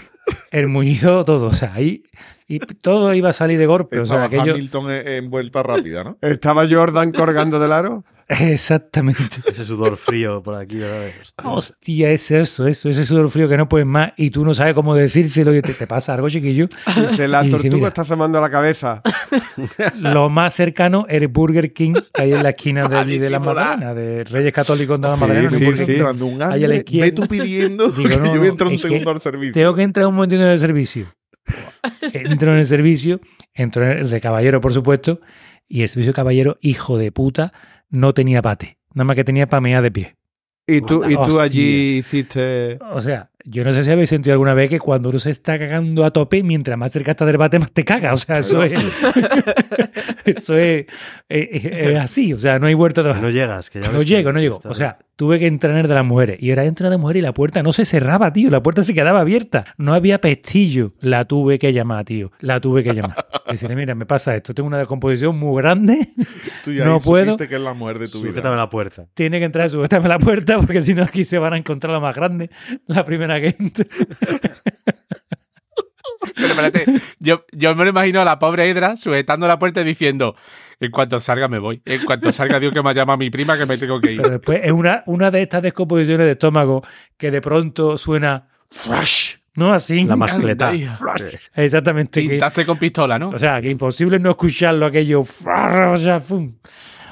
el muñizo todo, o sea, ahí y todo iba a salir de golpe, o sea, Estaba aquello Hamilton en, en vuelta rápida, ¿no? ¿Estaba Jordan colgando del aro? exactamente. Ese sudor frío por aquí, ¿verdad? Hostia. Hostia, es eso, eso, ese sudor frío que no puedes más y tú no sabes cómo decírselo y te, te pasa algo chiquillo. Dice, la Y dice, tortuga mira. está asomando la cabeza. Lo más cercano el Burger King que hay en la esquina de allí de la Magdalena, de Reyes Católicos de la Sí, Magdalena. sí, sí. Un Ahí a la hambre, izquierda. ve tú pidiendo Digo, no, yo voy a entrar un es que segundo al servicio. Tengo que entrar un momentito en el servicio. Entro en el servicio, entro en el de caballero, por supuesto, y el servicio de caballero, hijo de puta, no tenía pate. Nada más que tenía pameada de pie. Y tú, y tú allí hiciste. O sea, yo no sé si habéis sentido alguna vez que cuando uno se está cagando a tope, mientras más cerca está del bate, más te caga. O sea, eso es. eso es, es- es- es así. O sea, no hay vuelta de No llegas, que ya No ves que- llego, no llego. O sea, tuve que entrar en el de las mujeres. Y era entrar de mujer y la puerta no se cerraba, tío. La puerta se quedaba abierta. No había pestillo. La tuve que llamar, tío. La tuve que llamar. Decirle, mira, me pasa esto. Tengo una descomposición muy grande. Tú ya no puedo. que es la mujer de tu vida. Sujétame la puerta. Tiene que entrar, sujetame la puerta, porque si no aquí se van a encontrar la más grande. La primera que entre. Pero espérate, yo, yo me lo imagino a la pobre Edra sujetando la puerta y diciendo: En cuanto salga, me voy. En cuanto salga, digo que me llama mi prima que me tengo que ir. Pero después es una, una de estas descomposiciones de estómago que de pronto suena flash, ¿no? Así. La mascleta. Flash. Exactamente. que- Pintaste con pistola, ¿no? o sea, que imposible no escucharlo aquello. flash, O sea, fum.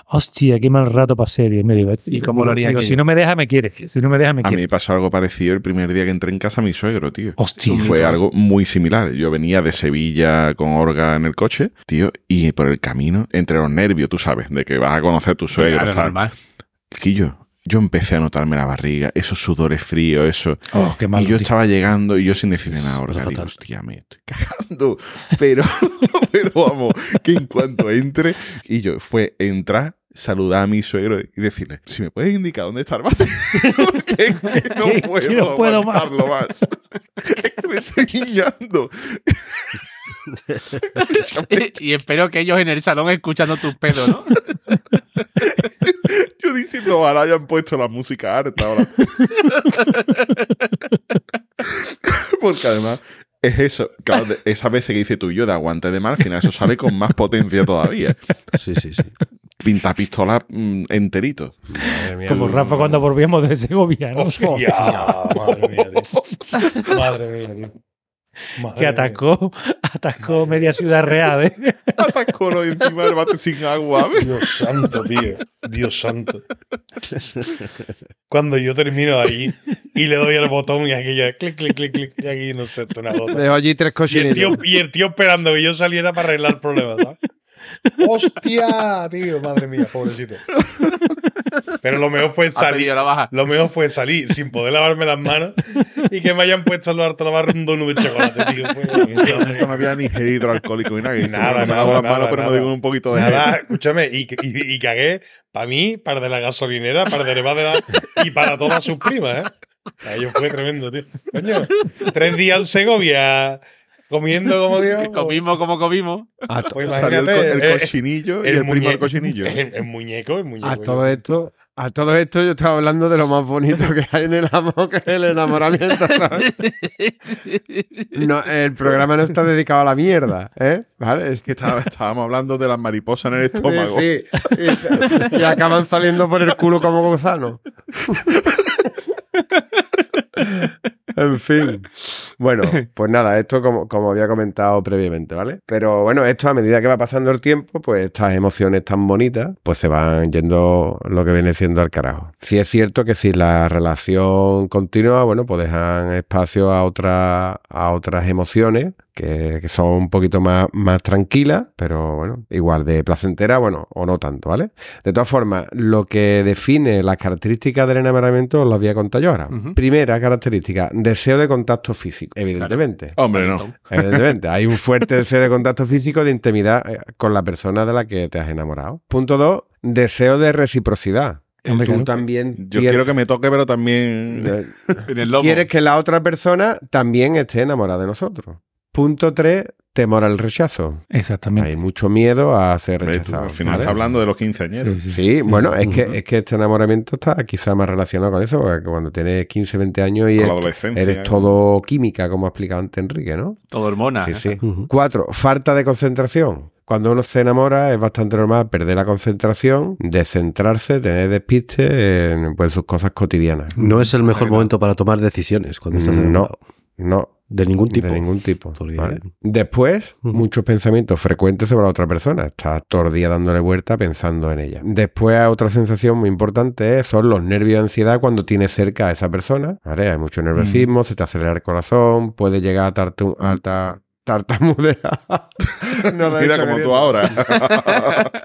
Hostia, qué mal rato pasé, Dios mío. Digo, ¿Y cómo lo haría Digo, si no me deja, me quiere. Si no me deja, me A mí quiere. me pasó algo parecido el primer día que entré en casa a mi suegro, tío. Hostia. Y fue algo muy similar. Yo venía de Sevilla con Orga en el coche, tío, y por el camino, entre los nervios, tú sabes, de que vas a conocer a tu suegro, Claro, tal. normal. Quillo, yo empecé a notarme la barriga, esos sudores fríos, eso. Oh, qué mal. y yo tío. estaba llegando y yo sin decirle nada, Cosa digo, hostia, me estoy cagando. Pero, pero vamos, que en cuanto entre, y yo fue entrar, saludar a mi suegro y decirle, si me puedes indicar dónde está el bate, porque no puedo, no puedo más. más. es que me estoy guiñando. y espero que ellos en el salón escuchando tus pedos, ¿no? Yo diciendo, ojalá hayan puesto la música harta ahora. Porque además es eso, claro, esas veces que dice tú y yo de aguante de mar, al final eso sale con más potencia todavía. Sí, sí, sí. Pinta pistola mm, enterito. Madre mía, Como el- Rafa cuando volvíamos de Segovia, ¿no? Hostia, madre mía, tío. Madre mía, tío. Madre Que mía. atacó, atacó media ciudad real, ¿eh? Atacó encima del bate sin agua. ¿ves? Dios santo, tío. Dios santo. Cuando yo termino ahí y le doy al botón y aquello es clic, clic, clic, clic, y aquí no sé, una gota. Dejo allí tres Y tío, cochinitos. y el tío esperando que yo saliera para arreglar el problema, ¿sabes? ¡Hostia, tío! Madre mía, pobrecito. Pero lo mejor fue salir. pedido la baja. Lo mejor fue salir sin poder lavarme las manos y que me hayan puesto en los hartos lavar un donut de chocolate, tío. No había ni gel hidroalcohólico ni nada. Nada, bueno, me nada, lavo las nada, manos, pero me nada. digo un poquito de Nada, gel. escúchame, y, y, y cagué para mí, para de la gasolinera, para de la de la, y para todas sus primas, ¿eh? Ellos fue tremendo, tío. Coño, tres días en Segovia comiendo como Dios. Comimos como comimos. A, to- Pues Salió el, co- el eh, cochinillo y el, primo del cochinillo. El, el muñeco, el muñeco. a todo esto, a todo esto yo estaba hablando de lo más bonito que hay en el amor, que es el enamoramiento. ¿sabes? No, el programa no está dedicado a la mierda, ¿eh? ¿Vale? Es Que estaba- estábamos hablando de las mariposas en el estómago. Sí, sí. Y, y acaban saliendo por el culo como gusanos. En fin. Bueno, pues nada, esto como, como había comentado previamente, ¿vale? Pero bueno, esto a medida que va pasando el tiempo, pues estas emociones tan bonitas, pues se van yendo lo que viene siendo al carajo. Sí es cierto que si la relación continúa, bueno, pues dejan espacio a, otra, a otras emociones que, que son un poquito más, más tranquilas, pero bueno, igual de placentera, bueno, o no tanto, ¿vale? De todas formas, lo que define las características del enamoramiento os las voy a contar yo ahora. Primera característica, deseo de contacto físico, evidentemente. Hombre, no. Evidentemente, hay un fuerte deseo de contacto físico de intimidad eh, con la persona de la que te has enamorado. Punto dos, deseo de reciprocidad. Hombre, Tú claro. también Yo tienes- quiero que me toque, pero también. eh, En el lomo. quieres que la otra persona también esté enamorada de nosotros. Punto tres, temor al rechazo. Exactamente. Hay mucho miedo a ser rechazado. al final ¿vale? está hablando de los quinceañeros. Sí, Sí, bueno, sí. es, que, es que este enamoramiento está quizá más relacionado con eso, porque cuando tienes 15, 20 años y eres, eres todo química, como ha explicado antes Enrique, ¿no? Todo hormona. Sí, ¿eh? sí. Cuatro, falta de concentración. Cuando uno se enamora es bastante normal perder la concentración, descentrarse, tener despiste en pues, sus cosas cotidianas. No es el mejor momento para tomar decisiones cuando estás No, enamorado. no, De ningún tipo. de ningún tipo. ¿vale? Después, muchos pensamientos frecuentes sobre la otra persona. Estás todo el día dándole vuelta pensando en ella. Después, otra sensación muy importante son los nervios de ansiedad cuando tienes cerca a esa persona. ¿vale? Hay mucho nerviosismo, se te acelera el corazón, puede llegar a, tartu- a ta- tartamudear. No lo he Mira como tú ahora.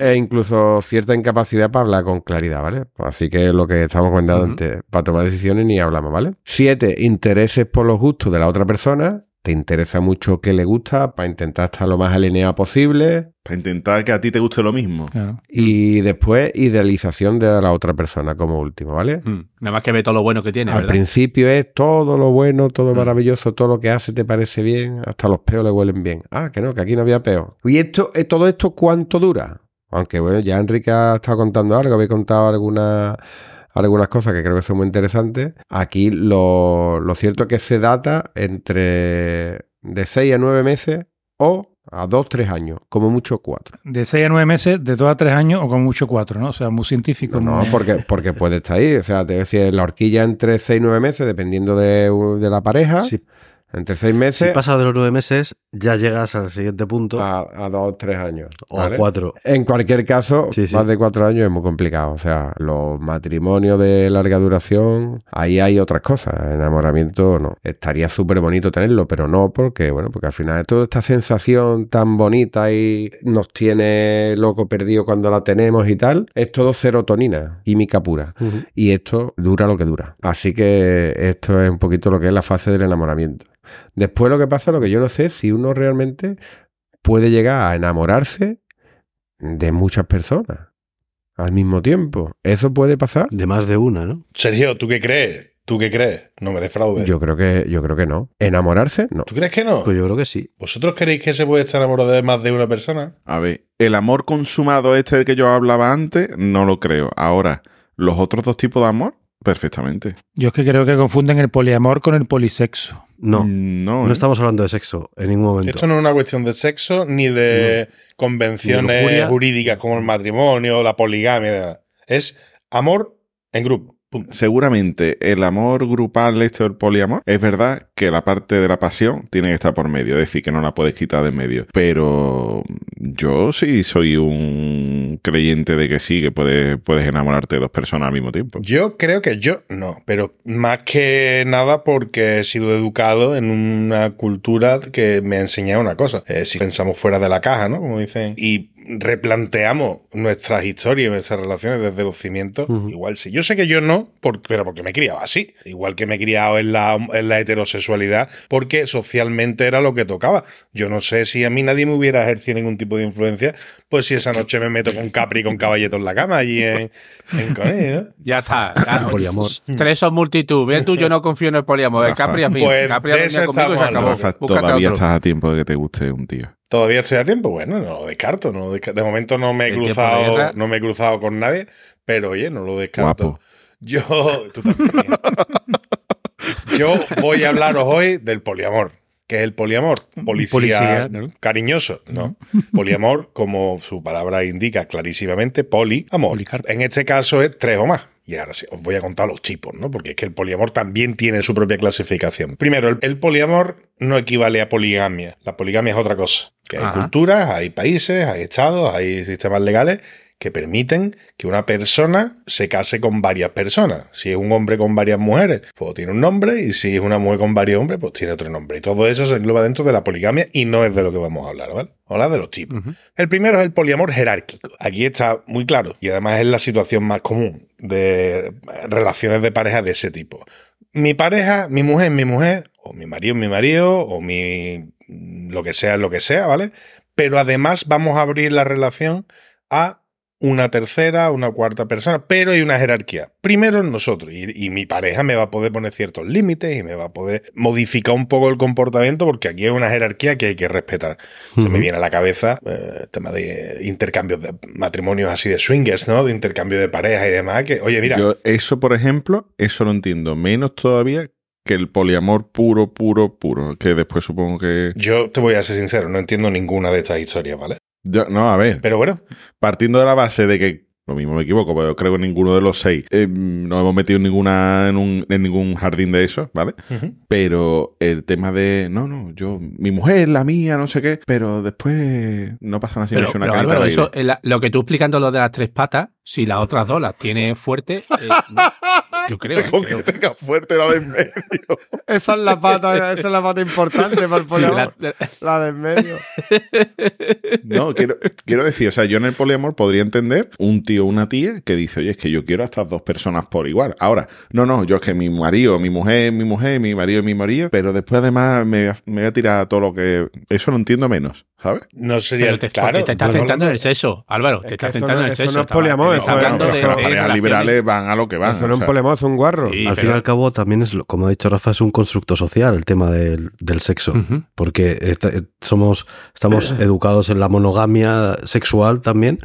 E incluso cierta incapacidad para hablar con claridad, ¿vale? Así que lo que estamos comentando antes, para tomar decisiones ni hablamos, ¿vale? Siete, intereses por los gustos de la otra persona. Te interesa mucho qué le gusta para intentar estar lo más alineado posible. Para intentar que a ti te guste lo mismo. Claro. Y después, idealización de la otra persona como último, ¿vale? Mm. Nada más que ve todo lo bueno que tiene, Al ¿verdad? principio es todo lo bueno, todo Mm. maravilloso, todo lo que hace te parece bien, hasta los peos le huelen bien. Ah, que no, que aquí no había peos. ¿Y esto, eh, todo esto cuánto dura? Aunque bueno, ya Enrique ha estado contando algo, había contado algunas algunas cosas que creo que son muy interesantes. Aquí lo, lo cierto es que se data entre de 6 a 9 meses o a 2, 3 años, como mucho 4. De 6 a 9 meses, de 2 a 3 años o con mucho 4, ¿no? O sea, muy científico. No, muy- porque, porque puede estar ahí. O sea, te decía, la horquilla entre 6 y 9 meses, dependiendo de, de la pareja. Sí. Entre seis Si meses pasas de los nueve meses, ya llegas al siguiente punto a, a dos, tres años. o ¿vale? a cuatro. En cualquier caso, Sí, sí. más de cuatro años es muy complicado. O sea, los matrimonios de larga duración, ahí hay otras cosas. Enamoramiento no. Estaría súper bonito tenerlo, pero no porque, bueno, porque al final toda esta sensación tan bonita y nos tiene loco perdido cuando la tenemos y tal, es todo serotonina, química pura. Y esto dura lo que dura. Así que esto es un poquito lo que es la fase del enamoramiento. Después lo que pasa, lo que yo no sé, si uno realmente puede llegar a enamorarse de muchas personas al mismo tiempo. ¿Eso puede pasar? De más de una, ¿no? Sergio, ¿tú qué crees? ¿Tú qué crees? No me defraudes. Yo creo que, yo creo que no. ¿Enamorarse? No. ¿Tú crees que no? Pues yo creo que sí. ¿Vosotros creéis que se puede estar enamorado de más de una persona? A ver, el amor consumado este del que yo hablaba antes, no lo creo. Ahora, los otros dos tipos de amor, perfectamente. Yo es que creo que confunden el poliamor con el polisexo. No, no, no ¿eh? estamos hablando de sexo en ningún momento. Esto no es una cuestión de sexo ni de convenciones Ni jurídicas como el matrimonio, la poligamia. Es amor en grupo. Punto. Seguramente el amor grupal, este o el poliamor, es verdad que la parte de la pasión tiene que estar por medio, es decir, que no la puedes quitar de en medio. Pero yo sí soy un creyente de que sí, que puedes, puedes enamorarte de dos personas al mismo tiempo. Yo creo que yo no, pero más que nada porque he sido educado en una cultura que me ha enseñado una cosa. Eh, si pensamos fuera de la caja, ¿no? Como dicen, y replanteamos nuestras historias y nuestras relaciones desde los cimientos, igual sí. Yo sé que yo no, por- pero porque me he criado así. Igual que me he criado en la, en la heterosexualidad, porque socialmente era lo que tocaba. Yo no sé si a mí nadie me hubiera ejercido ningún tipo de influencia, pues si esa noche me meto con Capri y con Caballeto en la cama allí en, en Coney, ¿no? Ya está. claro. Poliamor. Tres son multitud. Bien tú, yo no confío en el poliamor. El. Capri a mí. Pues Capri de a mí eso conmigo y se acabó. Rafa, todavía otro. estás a tiempo de que te guste un tío. ¿Todavía estoy a tiempo? Bueno, no lo descarto. No lo de momento no me he El cruzado, no me he cruzado con nadie, pero oye, no lo descarto. Guapo. Yo, tú también. Yo voy a hablaros hoy del poliamor. ¿Qué es el poliamor? Policía, cariñoso, ¿no? Poliamor, como su palabra indica clarísimamente, poliamor. Policarpo. En este caso es tres o más. Y ahora sí, os voy a contar los tipos, ¿no? Porque es que el poliamor también tiene su propia clasificación. Primero, el, el poliamor no equivale a poligamia. La poligamia es otra cosa. Que hay Ajá. culturas, hay países, hay estados, hay sistemas legales que permiten que una persona se case con varias personas. Si es un hombre con varias mujeres, pues tiene un nombre, y si es una mujer con varios hombres, pues tiene otro nombre. Y todo eso se engloba dentro de la poligamia y no es de lo que vamos a hablar, ¿vale? Vamos a hablar de los tipos. El primero es el poliamor jerárquico. Aquí está muy claro y además es la situación más común de relaciones de pareja de ese tipo. Mi pareja, mi mujer mi mujer, o mi marido mi marido, o mi lo que sea lo que sea, ¿vale? Pero además vamos a abrir la relación a una tercera, una cuarta persona, pero hay una jerarquía. Primero nosotros, y, y mi pareja me va a poder poner ciertos límites y me va a poder modificar un poco el comportamiento porque aquí hay una jerarquía que hay que respetar. Se me viene a la cabeza eh, el tema de intercambios de matrimonios así de swingers, ¿no? De intercambio de pareja y demás, que, oye, mira, Yo, eso, por ejemplo, eso lo entiendo menos todavía que el poliamor puro, puro, puro. Que después supongo que. yo te voy a ser sincero, no entiendo ninguna de estas historias, ¿vale? Yo- no, a ver. Pero bueno, partiendo de la base de que, lo mismo me equivoco, pero creo que ninguno de los seis eh, no hemos metido en, ninguna, en, un- en ningún jardín de esos, ¿vale? Pero el tema de, no, no, yo, mi mujer, la mía, no sé qué, pero después no pasa nada si me Pero, una pero, carita Álvaro, eso, lo que tú explicando lo de las tres patas, si las otras dos las tiene fuerte, eh, no. yo creo. eh, Con creo. que tenga fuerte la de en medio. Esa es la pata, esa es la pata importante para el Sí, poliamor. la- La del medio. No, quiero, quiero decir, o sea, yo en el poliamor podría entender un tío o una tía que dice, oye, es que yo quiero a estas dos personas por igual. Ahora, no, no, yo es que mi marido, mi mujer, mi mujer, mi marido, mi marido, pero después además me, me voy a tirar todo lo que... Eso lo entiendo menos, ¿sabes? no sería pero el te, claro. te estás centrando en el sexo, Álvaro. Es Te estás eso centrando en el eso sexo. no es poliamor, estás eso es- hablando eso de, las parejas liberales van a lo que van. Eso no es poliamor, es un guarro. Sí, al pero- fin y al cabo también es, lo- como ha dicho Rafa, es un constructo social el tema del, del sexo. Porque eh, somos, estamos educados en la monogamia sexual también,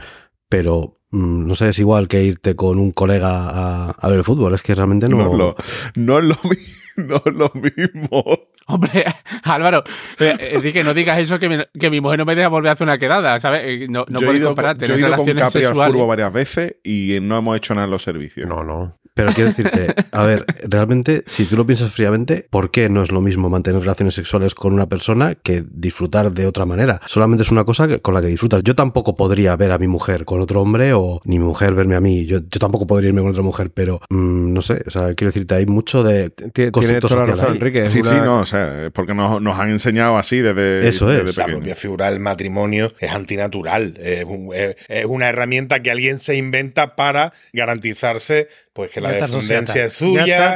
pero mm, no sé, es igual que irte con un colega a, a ver el fútbol. Es que realmente no. No, es lo- no es lo mi- no es lo mismo. Hombre, Álvaro, eh, Enrique, no digas eso que mi, que mi mujer no me deja volver a hacer una quedada, ¿sabes? Eh, No, no yo puedes ido, comparar con, yo he ido con Capri al sexuales. furbo varias veces y no hemos hecho nada en los servicios. No, no. Pero quiero decirte, a ver, realmente, si tú lo piensas fríamente, ¿por qué no es lo mismo mantener relaciones sexuales con una persona que disfrutar de otra manera? Solamente es una cosa que- con la que disfrutas. Yo tampoco podría ver a mi mujer con otro hombre o ni mi mujer verme a mí. Yo, yo tampoco podría irme con otra mujer, pero mm, no sé, o sea, quiero decirte, hay mucho de constructo toda la social razón. Enrique. Sí, una- sí, no, o sea, es porque nos, nos han enseñado así desde, Eso es. La propia figura del matrimonio es antinatural. Es, un- es- es una herramienta que alguien se inventa para garantizarse pues que la Ya descendencia es suya. Ya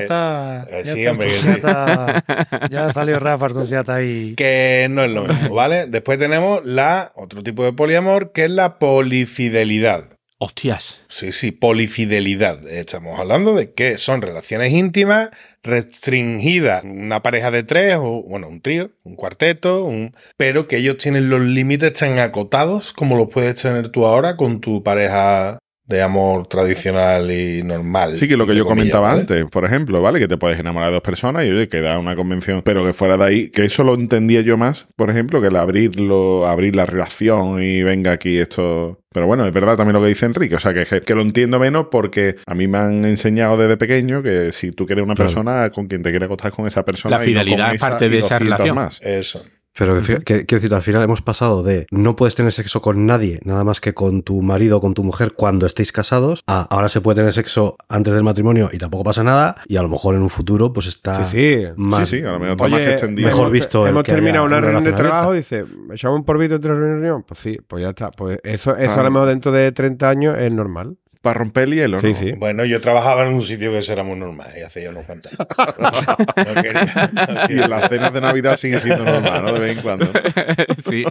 está. Vale. Eh, Ya sí. Ya salió Rafa associata ahí. Que no es lo mismo, ¿vale? Después tenemos la otro tipo de poliamor, que es la polifidelidad. Hostias. Sí, sí, polifidelidad. Estamos hablando de que son relaciones íntimas restringidas. Una pareja de tres, o bueno, un trío, un cuarteto, un... pero que ellos tienen los límites tan acotados como los puedes tener tú ahora con tu pareja de amor tradicional y normal. Sí, que lo que yo comillas, comentaba ¿vale? antes, por ejemplo, ¿vale? Que te puedes enamorar de dos personas y oye, que da una convención, pero que fuera de ahí, que eso lo entendía yo más, por ejemplo, que el abrirlo, abrir la relación y venga aquí esto. Pero bueno, es verdad también lo que dice Enrique, o sea, que, que lo entiendo menos porque a mí me han enseñado desde pequeño que si tú quieres una Claro. persona con quien te quiere acostar con esa persona. La y no con fidelidad es esa parte y de esa 200 relación. Más. Eso. Pero que que- quiero decir, al final hemos pasado de no puedes tener sexo con nadie, nada más que con tu marido o con tu mujer cuando estéis casados, a ahora se puede tener sexo antes del matrimonio y tampoco pasa nada, y a lo mejor en un futuro pues está Sí, sí. más, Sí, sí, a lo mejor está más que extendido. mejor hemos- visto el Hemos que haya terminado una una reunión de trabajo, dice, ¿echamos un polvito entre reunión? Pues sí, pues ya está. Pues eso, eso Ah. a lo mejor dentro de 30 años es normal. Para romper el hielo, Sí, ¿no? sí. Bueno, yo trabajaba en un sitio que eso era muy normal y hacía unos cuantos. No quería- no Y las cenas de Navidad sigue siendo normal, ¿no? De vez en cuando. sí.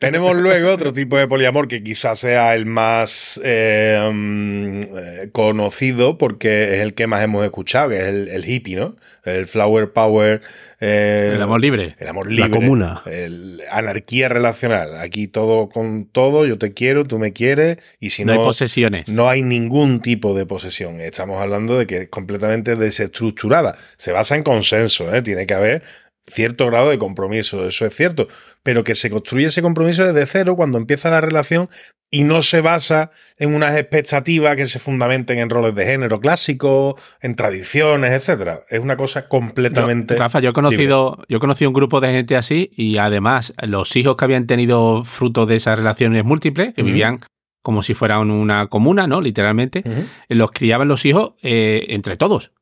Tenemos luego otro tipo de poliamor que quizás sea el más eh, mm, eh, conocido porque es el que más hemos escuchado, que es el, el hippie, ¿no? El flower power. eh, El amor libre. El amor La libre. comuna. El anarquía relacional. Aquí todo con todo, yo te quiero, tú me quieres, y si No, no, hay posesiones. no hay ningún tipo de posesión. Estamos hablando de que es completamente desestructurada. Se basa en consenso, ¿eh? tiene que haber cierto grado de compromiso, eso es cierto, pero que se construye ese compromiso desde cero cuando empieza la relación y no se basa en unas expectativas que se fundamenten en roles de género clásicos, en tradiciones, etcétera. Es una cosa completamente Yo, Rafa, yo he conocido, yo he conocido un grupo de gente así y además los hijos que habían tenido fruto de esas relaciones múltiples, que vivían como si fueran una comuna, ¿no? Literalmente, los criaban los hijos eh, entre todos.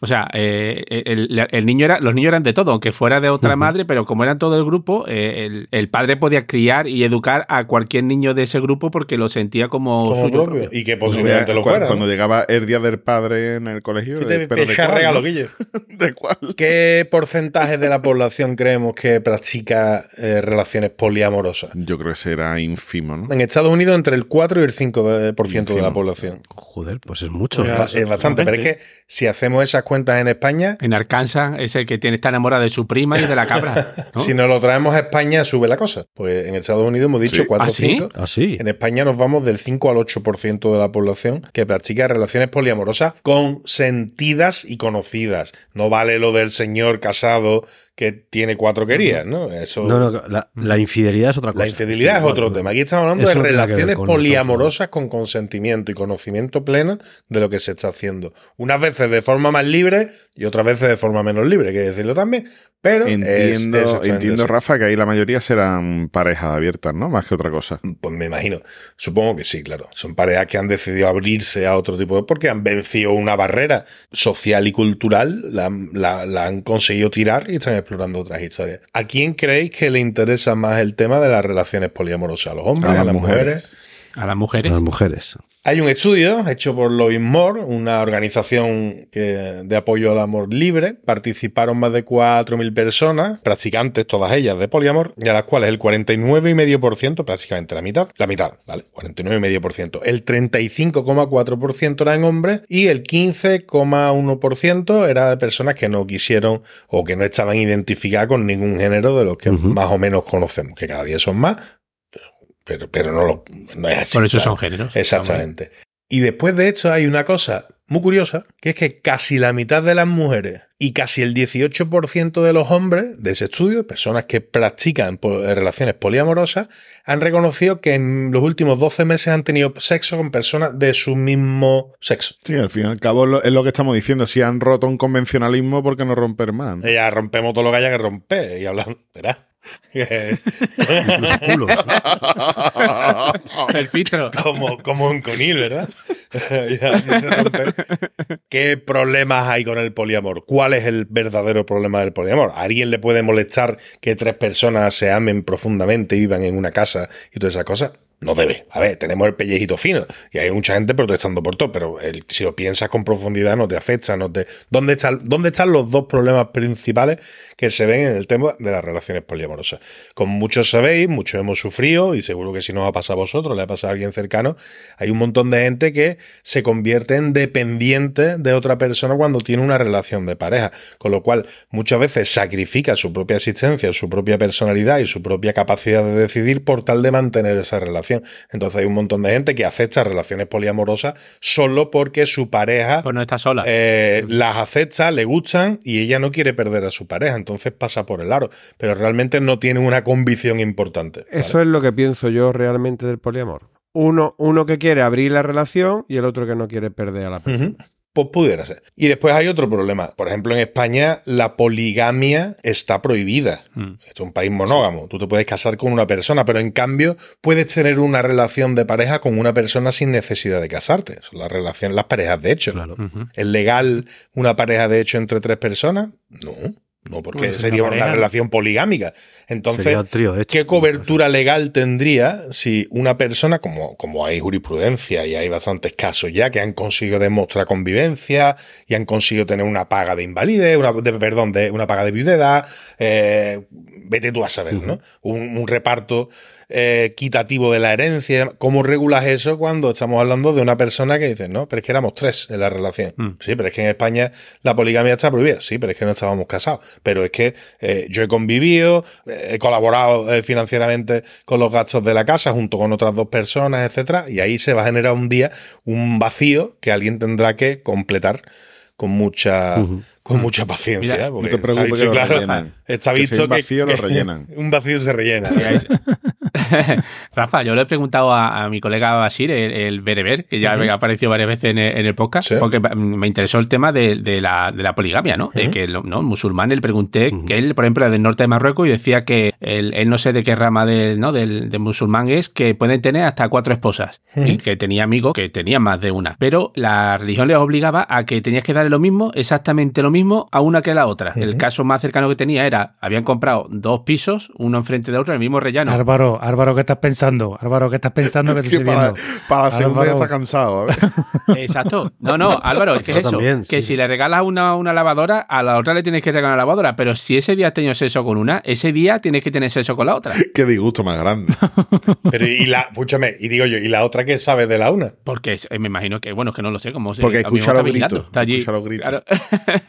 O sea, eh, el, el niño era, los niños eran de todo, aunque fuera de otra madre, pero como eran todo el grupo, eh, el, el padre podía criar y educar a cualquier niño de ese grupo porque lo sentía como, Como suyo propio. propio. Y que posiblemente lo cuando- fuera. cuando ¿no? llegaba el día del padre en el colegio. Sí, eh, te, pero te ¿de cuál, regalo, no? Guille. ¿De cuál? ¿Qué porcentaje de la población creemos que practica eh, relaciones poliamorosas? Yo creo que será ínfimo, ¿no? En Estados Unidos entre el 4 y el 5% de, por ciento de la población. Joder, pues es mucho. Es, ¿eh? es bastante, pero es que si hacemos esas cuentas en España, En Arkansas es el que tiene, está enamorado de su prima y de la cabra. ¿no? si nos lo traemos a España, sube la cosa. Pues en Estados Unidos hemos dicho Sí. 4 ¿Ah, o sí? 5. Ah, sí. En España nos vamos del 5 al 8% de la población que practica relaciones poliamorosas consentidas y conocidas. No vale lo del señor casado que tiene cuatro querías, ¿no? Eso, No, no, la, la infidelidad es otra cosa. La infidelidad es otro tema. Aquí estamos hablando Eso de relaciones con nosotros, poliamorosas con consentimiento y conocimiento pleno de lo que se está haciendo. Unas veces de forma más libre y otras veces de forma menos libre, hay que decirlo también. Pero Entiendo, es entiendo. Rafa, que ahí la mayoría serán parejas abiertas, ¿no? Más que otra cosa. Pues me imagino. Supongo que sí, claro. Son parejas que han decidido abrirse a otro tipo de... porque han vencido una barrera social y cultural, la, la- la han conseguido tirar y están explorando otras historias. ¿A quién creéis que le interesa más el tema de las relaciones poliamorosas? ¿A los hombres? ¿A, las mujeres? A las mujeres. Las mujeres. Hay un estudio hecho por Lois More, una organización que, de apoyo al amor libre. Participaron más de 4.000 personas, practicantes todas ellas de poliamor, y a las cuales el 49,5%, prácticamente la mitad, la mitad, ¿vale? 49,5%. El 35,4% eran hombres y el 15,1% era de personas que no quisieron o que no estaban identificadas con ningún género de los que más o menos conocemos, que cada día son más, pero, pero no, lo, no es así. Por eso claro. son géneros. Exactamente. Y después de esto hay una cosa muy curiosa, que es que casi la mitad de las mujeres y casi el 18% de los hombres de ese estudio, personas que practican relaciones poliamorosas, han reconocido que en los últimos 12 meses han tenido sexo con personas de su mismo sexo. Sí, al fin y al cabo es lo, que estamos diciendo. Si han roto un convencionalismo, ¿por qué no romper más? no? Ya rompemos todo lo que haya que romper y hablando, verás. Incluso culos. El filtro. como, como un conil, ¿verdad? ¿Qué problemas hay con el poliamor? ¿Cuál es el verdadero problema del poliamor? ¿A alguien le puede molestar que tres personas se amen profundamente y vivan en una casa y todas esas cosas? No debe. A ver, tenemos el pellejito fino y hay mucha gente protestando por todo, pero el- si lo piensas con profundidad no te afecta. No te... ¿Dónde, ¿Dónde están los dos problemas principales que se ven en el tema de las relaciones poliamorosas? Como muchos sabéis, muchos hemos sufrido y seguro que si no os ha pasado a vosotros, le ha pasado a alguien cercano, hay un montón de gente que se convierte en dependiente de otra persona cuando tiene una relación de pareja, con lo cual muchas veces sacrifica su propia existencia, su propia personalidad y su propia capacidad de decidir por tal de mantener esa relación. Entonces hay un montón de gente que acepta relaciones poliamorosas solo porque su pareja Pues no está sola. eh, las acepta, le gustan y ella no quiere perder a su pareja, entonces pasa por el aro, pero realmente no tiene una convicción importante. ¿vale? Eso es lo que pienso yo realmente del poliamor. Uno, uno que quiere abrir la relación y el otro que no quiere perder a la persona. Pues pudiera ser. Y después hay otro problema. Por ejemplo, en España la poligamia está prohibida. Mm. Esto es un país monógamo. Tú te puedes casar con una persona, pero en cambio puedes tener una relación de pareja con una persona sin necesidad de casarte. Son las relaciones, las parejas de hecho. Claro. ¿Es legal una pareja de hecho entre tres personas? No. No, porque Pues, sería una relación poligámica. Entonces, Sería un trío, de hecho. ¿Qué cobertura legal tendría si una persona, como, como hay jurisprudencia y hay bastantes casos ya que han conseguido demostrar convivencia y han conseguido tener una paga de invalidez, una, de- perdón, de una paga de viudedad, eh, vete tú a saber, ¿no? Un, un reparto eh, equitativo de la herencia. ¿Cómo regulas eso cuando estamos hablando de una persona que dice, no, pero es que éramos tres en la relación? Mm. Sí, pero es que en España la poligamia está prohibida. Sí, pero es que no estábamos casados. Pero es que eh, yo he convivido, eh, he colaborado eh, financieramente con los gastos de la casa junto con otras dos personas, etcétera, y ahí se va a generar un día un vacío que alguien tendrá que completar con mucha con mucha paciencia, Mira, porque no te preocupes está que visto, lo claro, rellenan. está Que si visto hay un vacío, lo rellenan. un vacío se rellena. Rafa, yo le he preguntado a, a mi colega Basir, el, el bereber, que ya Ujú. me ha aparecido varias veces en el, en el podcast, Sí. porque me interesó el tema de, de la, de la poligamia, ¿no? De Ujú. que lo- ¿no? musulmán, le pregunté que él, por ejemplo, era del norte de Marruecos y decía que él, él no sé de qué rama del, ¿no? del, del musulmán es, que pueden tener hasta cuatro esposas y que tenía amigos que tenían más de una. Pero la religión les obligaba a que tenías que darle lo mismo, exactamente lo mismo, a una que a la otra. El caso más cercano que tenía era, habían comprado dos pisos, uno enfrente de otro, en el mismo rellano. Álvaro, Álvaro, ¿qué estás pensando? Álvaro, ¿qué estás pensando que te estoy para, viendo? para la segunda ya está cansado. a ver. Exacto. No, no, Álvaro, es que es Eso también, que sí. si le regalas una, una lavadora, a la otra le tienes que regalar una lavadora. Pero si ese día has tenido sexo con una, ese día tienes que tener sexo con la otra. Qué disgusto más grande. Pero y la, escúchame, y digo yo, ¿y la otra que sabe de la una? Porque es- eh, me imagino que, bueno, es que no lo sé cómo se Porque escucha está los gritos, Está allí. escucha los gritos. Claro.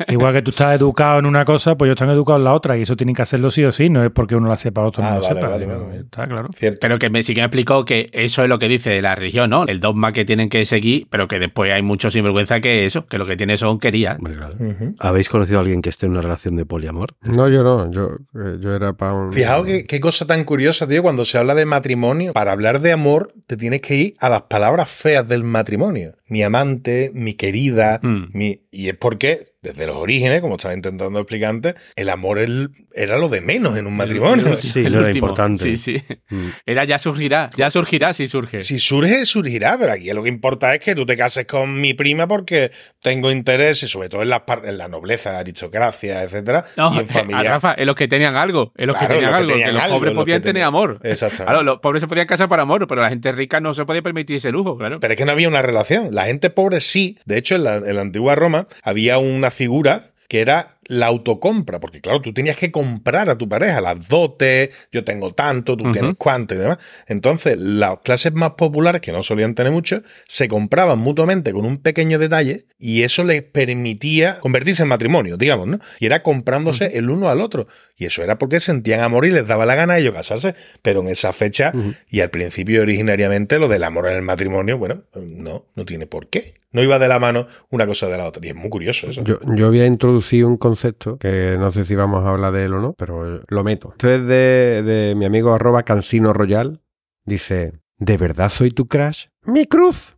Igual que tú estás educado en una cosa, pues yo están educado en la otra y eso tienen que hacerlo sí o sí, no es porque uno la sepa, otro Ah, no lo vale, sepa. vale, Digo, vale, vale. Está claro. Cierto. Pero que me, sí que me explicó que eso es lo que dice la religión, ¿no? El dogma que tienen que seguir, pero que después hay mucho sinvergüenza que eso, que lo que tiene son querías. Claro. ¿Habéis conocido a alguien que esté en una relación de poliamor? No, yo no. Yo, eh, yo era para un. Fijaos qué, qué cosa tan curiosa, tío, cuando se habla de matrimonio. Para hablar de amor, te tienes que ir a las palabras feas del matrimonio. Mi amante, mi querida, Mm. mi... Y es porque, desde los orígenes, como estaba intentando explicar antes, el amor el- era lo de menos en un matrimonio. Sí, El no era importante. Sí, sí. Mm. Era ya surgirá, ya surgirá si surge. Si surge, surgirá, pero aquí lo que importa es que tú te cases con mi prima porque tengo interés, y sobre todo en la, par- en la nobleza, aristocracia, etcétera, No, y en a familia. Rafa, en los que tenían algo, en los Claro, que tenían los que algo, tenían que los algo, pobres los podían tener tenían- amor. Exactamente. Claro, los pobres se podían casar por amor, pero la gente rica no se podía permitir ese lujo, claro. Pero es que no había una relación. La gente pobre sí. De hecho, en la, en la antigua Roma había una figura que era la autocompra, porque claro, tú tenías que comprar a tu pareja las dotes, yo tengo tanto, tú tienes cuánto y demás. Entonces, las clases más populares, que no solían tener mucho, se compraban mutuamente con un pequeño detalle y eso les permitía convertirse en matrimonio, digamos, ¿no? Y era comprándose el uno al otro. Y eso era porque sentían amor y les daba la gana a ellos casarse. Pero en esa fecha y al principio originariamente lo del amor en el matrimonio, bueno, no, no tiene por qué. No iba de la mano una cosa de la otra. Y es muy curioso eso. Yo, yo había introducido un concepto que no sé si vamos a hablar de él o no, pero lo meto. Esto es de, de mi amigo arroba Cansino Royal. Dice, ¿de verdad soy tu crush? Mi cruz.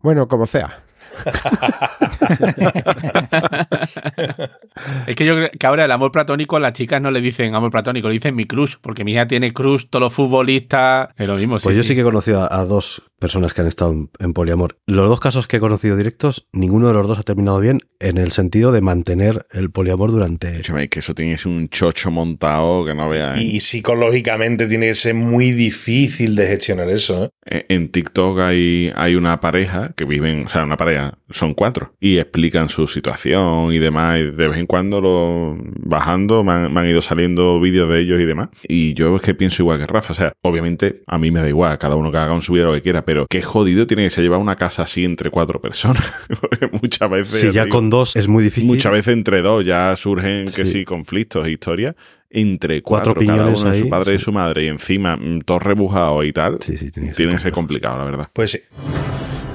Bueno, como sea. es que yo creo que ahora el amor platónico las chicas no le dicen amor platónico, le dicen mi crush, porque mi hija tiene crush, todos los futbolistas, es lo mismo. Pues yo sí que he conocido a, a dos personas que han estado en, en poliamor. Los dos casos que he conocido directos, ninguno de los dos ha terminado bien en el sentido de mantener el poliamor durante... Escúchame, que eso tiene que ser un chocho montado que no veas. Y psicológicamente tiene que ser muy difícil de gestionar eso. ¿eh? En- En TikTok hay, hay una pareja que viven, o sea, una pareja, son cuatro, y explican su situación y demás, y de vez en cuando lo bajando me han, me han ido saliendo vídeos de ellos y demás. Y yo es que pienso igual que Rafa, o sea, obviamente a mí me da igual, cada uno que haga en su vida lo que quiera, pero qué jodido tiene que ser llevar una casa así entre cuatro personas. Muchas veces... Si ya digo, con dos es muy difícil. Muchas veces entre dos ya surgen que Sí. conflictos e historias. Entre Cuatro cuatro, cada piñones uno de su ahí, padre y su madre, y encima mm, todo rebujado y tal, Sí, sí, tiene que ser complicado, la verdad. Pues sí.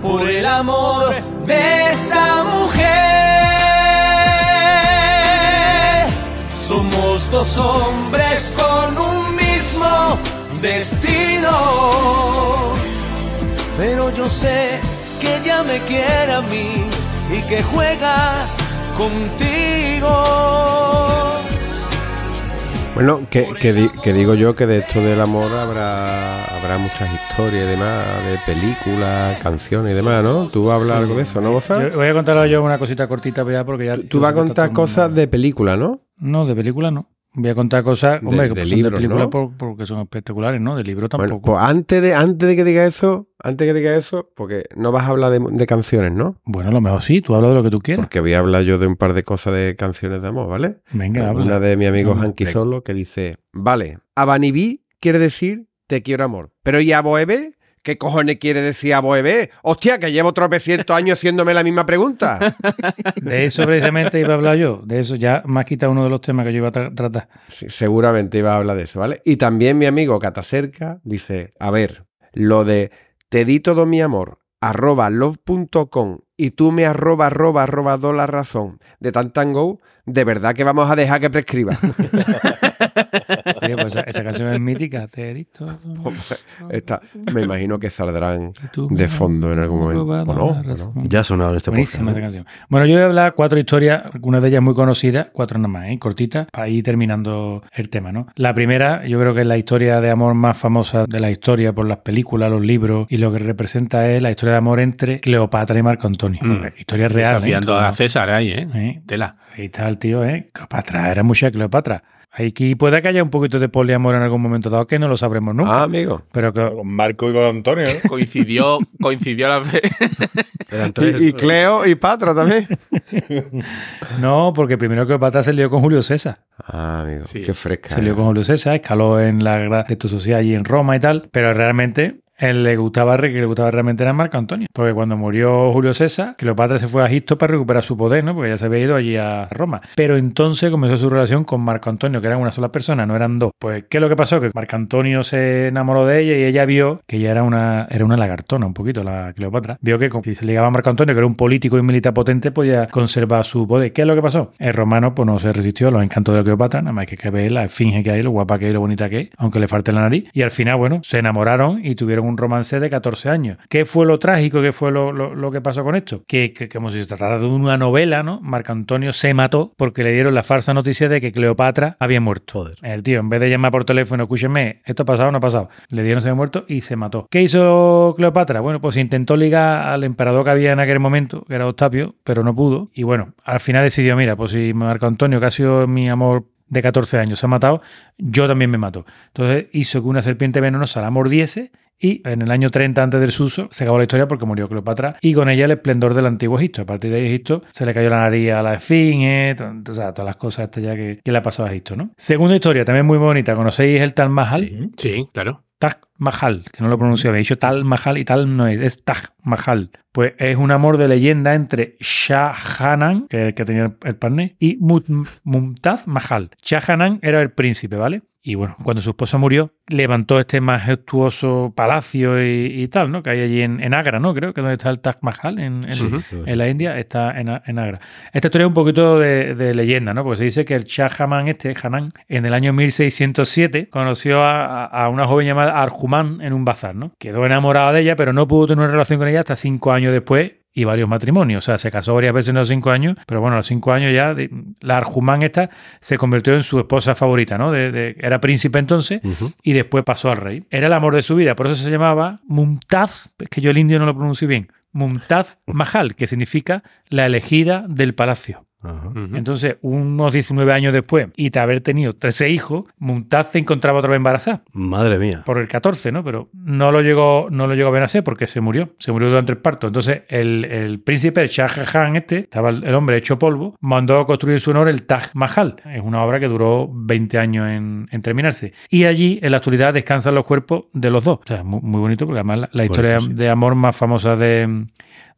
Por el amor de esa mujer. Somos dos hombres con un mismo destino. Pero yo sé que ella me quiere a mí y que juega contigo. Bueno, que, que di- que digo yo que de esto del amor habrá, habrá muchas historias y demás, de películas, canciones y demás, ¿no? Tú hablas algo de eso, ¿no, Boza? Voy a contar yo una cosita cortita ya porque ya... Tú vas a contar cosas de película, ¿no? No, de película no. Voy a contar cosas, hombre, de que son libros, de película ¿no? por- porque son espectaculares, ¿no? De libro Bueno, tampoco. pues antes de, antes de que diga eso, antes de que diga eso, porque no vas a hablar de, de canciones, ¿no? Bueno, a lo mejor sí, tú hablas de lo que tú quieras. Porque voy a hablar yo de un par de cosas de canciones de amor, ¿vale? Venga, habla. Una de mi amigo Hanky. Solo que dice, vale, Abanibí quiere decir te quiero amor, pero ¿y Aboebe? ¿Qué cojones quiere decir Aboebe? Hostia, que llevo tropecientos años haciéndome la misma pregunta. De eso precisamente iba a hablar yo. De eso ya me has quitado uno de los temas que yo iba a tra- tratar. Sí, seguramente iba a hablar de eso, ¿vale? Y también mi amigo Catacerca dice, a ver, lo de te di todo mi amor, arroba love.com y tú me arroba arroba arroba do la razón de Tantango, de verdad que vamos a dejar que prescriba. Oye, pues esa, esa canción es mítica. Te he visto. Esta, me imagino que saldrán de fondo en algún momento. ¿O no? Ya ha sonado en este podcast. ¿eh? Bueno, yo voy a hablar cuatro historias, algunas de ellas muy conocidas, cuatro nada más, ¿eh? cortitas, para ir terminando el tema, ¿no? La primera, yo creo que es la historia de amor más famosa de la historia por las películas, los libros, y lo que representa es la historia de amor entre Cleopatra y Marco Antonio. Mm. Historia real. ¿eh? Desafiando Todo- a César ahí, ¿eh? ¿eh? Tela. Ahí está el tío, ¿eh? Cleopatra, era mucha Cleopatra. Aquí puede que haya un poquito de poliamor en algún momento dado, que no lo sabremos nunca. Ah, amigo. Pero que- Con Marco y con Antonio, ¿no? Coincidió, coincidió la fe. Y, y Cleo y Patra también. no, porque primero Cleopatra se lió con Julio César. Ah, amigo. Sí. Qué fresca. Se lió con Julio César, escaló en la tu sociedad allí en Roma y tal, pero realmente él le gustaba, que le gustaba realmente era Marco Antonio. Porque cuando murió Julio César, Cleopatra se fue a Egipto para recuperar su poder, ¿no? Porque ya se había ido allí a Roma. Pero entonces comenzó su relación con Marco Antonio, que eran una sola persona, no eran dos. Pues, ¿qué es lo que pasó? Que Marco Antonio se enamoró de ella y ella vio que ella era una, era una lagartona, un poquito, la Cleopatra. Vio que si se ligaba a Marco Antonio, que era un político y militar potente, podía conservar su poder. ¿Qué es lo que pasó? El romano, pues no se resistió a los encantos de Cleopatra, nada más que que ver la esfinge que hay, lo guapa que es, lo bonita que es, aunque le falte la nariz. Y al final, bueno, se enamoraron y tuvieron un romance de 14 años. ¿Qué fue lo trágico? ¿Qué fue lo, lo- lo que pasó con esto? Que, que como si se tratara de una novela, ¿no? Marco Antonio se mató porque le dieron la falsa noticia de que Cleopatra había muerto. Joder. El tío, en vez de llamar por teléfono, escúcheme, esto ha pasado o no ha pasado, le dieron se había muerto y se mató. ¿Qué hizo Cleopatra? Bueno, pues intentó ligar al emperador que había en aquel momento, que era Octavio, pero no pudo. Y bueno, al final decidió, mira, pues si Marco Antonio, que ha sido mi amor de 14 años, se ha matado, yo también me mato. Entonces hizo que una serpiente venenosa la mordiese Y en el año 30 antes del suso se acabó la historia porque murió Cleopatra y con ella el esplendor del antiguo Egipto. A partir de ahí Egipto se le cayó la nariz a la esfinge, t- o sea, todas las cosas estas ya que, que le ha pasado a Egipto, ¿no? Segunda historia, también muy bonita. ¿Conocéis el Tal Mahal? Sí, claro. Taj Mahal, que no lo pronuncio bien. He dicho Tal Mahal y tal no es, es Taj Mahal. Pues es un amor de leyenda entre Shah Jahan, que, que tenía el, el parné, y Mum- Mumtaz Mahal. Shah Jahan era el príncipe, ¿vale? Y bueno, cuando su esposa murió, levantó este majestuoso palacio y, y tal, ¿no? Que hay allí en, en Agra, ¿no? Creo que donde está el Taj Mahal, en, en- en la India, está en, Agra. Esta historia es un poquito de, de leyenda, ¿no? Porque se dice que el Shah Jahan este, Hanan, en el año 1607, conoció a, a- a una joven llamada Arjumán en un bazar, ¿no? Quedó enamorada de ella, pero no pudo tener una relación con ella hasta cinco años después y varios matrimonios. O sea, se casó varias veces en los cinco años, pero bueno, a los cinco años ya de- la Arjumán esta se convirtió en su esposa favorita, ¿no? De- de- era príncipe entonces y después pasó al rey. Era el amor de su vida, por eso se llamaba Mumtaz, es que yo el indio no lo pronuncio bien, Mumtaz Mahal, que significa la elegida del palacio. Ajá. Entonces, unos 19 años después, y de haber tenido 13 hijos, Mumtaz se encontraba otra vez embarazada. Madre mía. Por el 14, ¿no? Pero no lo llegó, no lo llegó a ver porque se murió. Se murió durante el parto. Entonces, el, el príncipe, el Shah Jahan este, estaba el, hombre hecho polvo, mandó a construir en su honor el Taj Mahal. Es una obra que duró 20 años en, en terminarse. Y allí, en la actualidad, descansan los cuerpos de los dos. O sea, muy, muy bonito porque además la, la historia Bonito, sí. de amor más famosa de,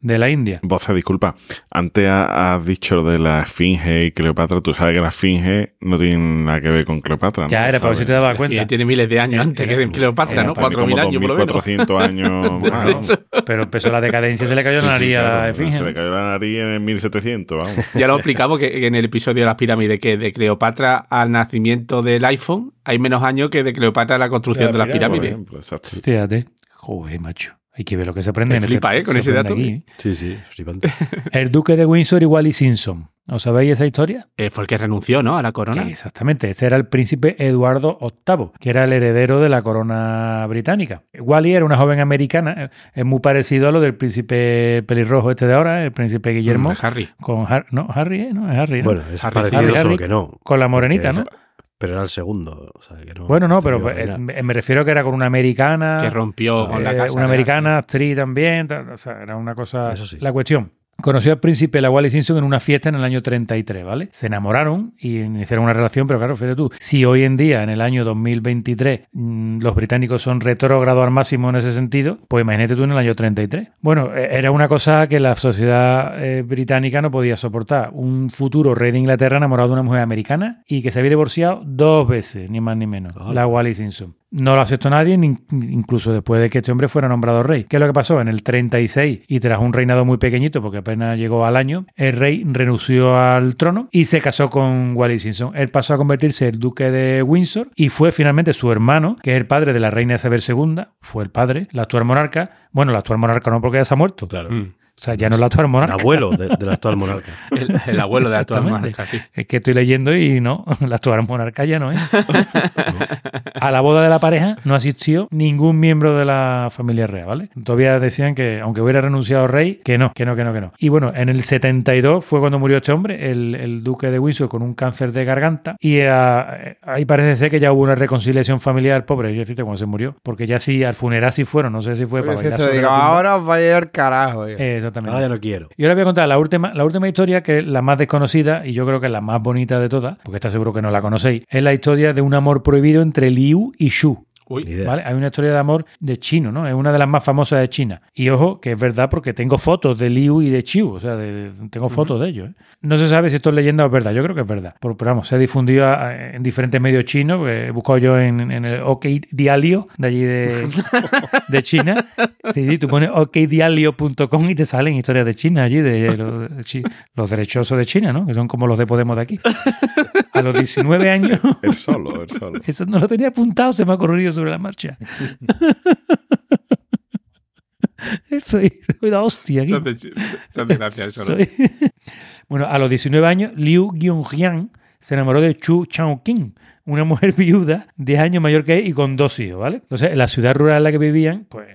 de la India. Voce, disculpa. Antes ha- has dicho lo de la Esfinge y Cleopatra. Tú sabes que la Esfinge no tiene nada que ver con Cleopatra. ¿no? Ya era para ver si te dabas Sí, cuenta. tiene miles de años antes que de Cleopatra, ¿no? Tiene 4.000 años por lo menos. 2400 años más. Eso. Pero empezó la decadencia, se le cayó Sí, la sí, nariz a claro, la esfinge. Se le cayó la nariz en el 1700, vamos. Ya lo explicamos que en el episodio de las pirámides, que de Cleopatra al nacimiento del iPhone hay menos años que de Cleopatra a la construcción De de la las Por pirámides. ejemplo. Fíjate. Joder, macho. Hay que ver lo que se aprende. Me en flipa, ¿eh? Con se ese dato. aquí. Sí, sí, flipante. El duque de Windsor y Wally Simpson. ¿Os sabéis esa historia? Eh, fue el que renunció, ¿no? A la corona. Exactamente. Ese era el príncipe Eduardo VIII, que era el heredero de la corona británica. Wally era una joven americana. eh, Es muy parecido a lo del príncipe pelirrojo este de ahora, el príncipe Guillermo. Mm, Harry. Con Har- no, Harry, ¿eh? No, es Harry, ¿no? Bueno, es Harry, parecido, Harry, solo Harry, que no. con la morenita, ¿no? Pero era el segundo. o sea, que no- Bueno, no, pero a eh, me refiero que era con una americana. Que rompió con la Eh, casa. una americana, actriz también, tal, o sea, era una cosa... Eso sí. La cuestión. Conoció al príncipe la Wally Simpson en una fiesta en el año 33, ¿vale? Se enamoraron y iniciaron una relación, pero claro, fíjate tú, si hoy en día, en el año 2023, mm, los británicos son retrógrados al máximo en ese sentido, pues imagínate tú en el año 33. Bueno, eh, era una cosa que la sociedad eh, británica no podía soportar. Un futuro rey de Inglaterra enamorado de una mujer americana y que se había divorciado dos veces, ni más ni menos, la Wally Simpson. No lo aceptó nadie, ni- incluso después de que este hombre fuera nombrado rey. ¿Qué es lo que pasó? En el 36, y tras un reinado muy pequeñito, porque apenas llegó al año, el rey renunció al trono y se casó con Wally Simpson. Él pasó a convertirse en el duque de Windsor y fue finalmente su hermano, que es el padre de la reina Isabel II, fue el padre, la actual monarca. Bueno, la actual monarca no porque ya se ha muerto. Claro. Mm. O sea, ya no es la actual El monarca. abuelo de- del actual monarca. El, el abuelo de la actual monarca, sí. Es que estoy leyendo y no, la actual monarca ya no es. A la boda de la pareja no asistió ningún miembro de la familia real, ¿vale? Todavía decían que, aunque hubiera renunciado rey, que no, que no, que no, que no. Y bueno, en el 72 fue cuando murió este hombre, el, el duque de Windsor, con un cáncer de garganta. Y ah, ahí parece ser que ya hubo una reconciliación familiar, pobre, yo cuando se murió. Porque ya sí, al funeral sí fueron, no sé si fue para bailar se sobre ahora os vaya al carajo. oiga". Eh, exactamente. Ahora ya no quiero. Y ahora voy a contar la última, la última historia, que es la más desconocida y yo creo que es la más bonita de todas, porque está seguro que no la conocéis. Es la historia de un amor prohibido entre Liu y Shu. Uy. ¿vale? Hay una historia de amor de chino, ¿no? Es una de las más famosas de China. Y ojo, que es verdad porque tengo fotos de Liu y de Chiu, o sea, de- de- tengo fotos de ellos. ¿eh? No se sabe si esto es leyenda o es verdad, yo creo que es verdad. Pero, pero vamos, se ha difundido a- en diferentes medios chinos, he buscado yo en, en el OK Dialio, de allí de, de China. Sí, sí, tú pones okdialio.com y te salen historias de China allí, de, los, de los derechosos de China, ¿no? Que son como los de Podemos de aquí. A los 19 años... El solo, el solo. Eso no lo tenía apuntado, se me ha corrido sobre la marcha. Soy, soy la hostia aquí. se hace- se hace gracia eso, ¿no? Soy- bueno, a los 19 años, Liu Gyunjian se enamoró de Chu Chao-king, una mujer viuda, 10 años mayor que él y con dos hijos, ¿vale? Entonces, en la ciudad rural en la que vivían, pues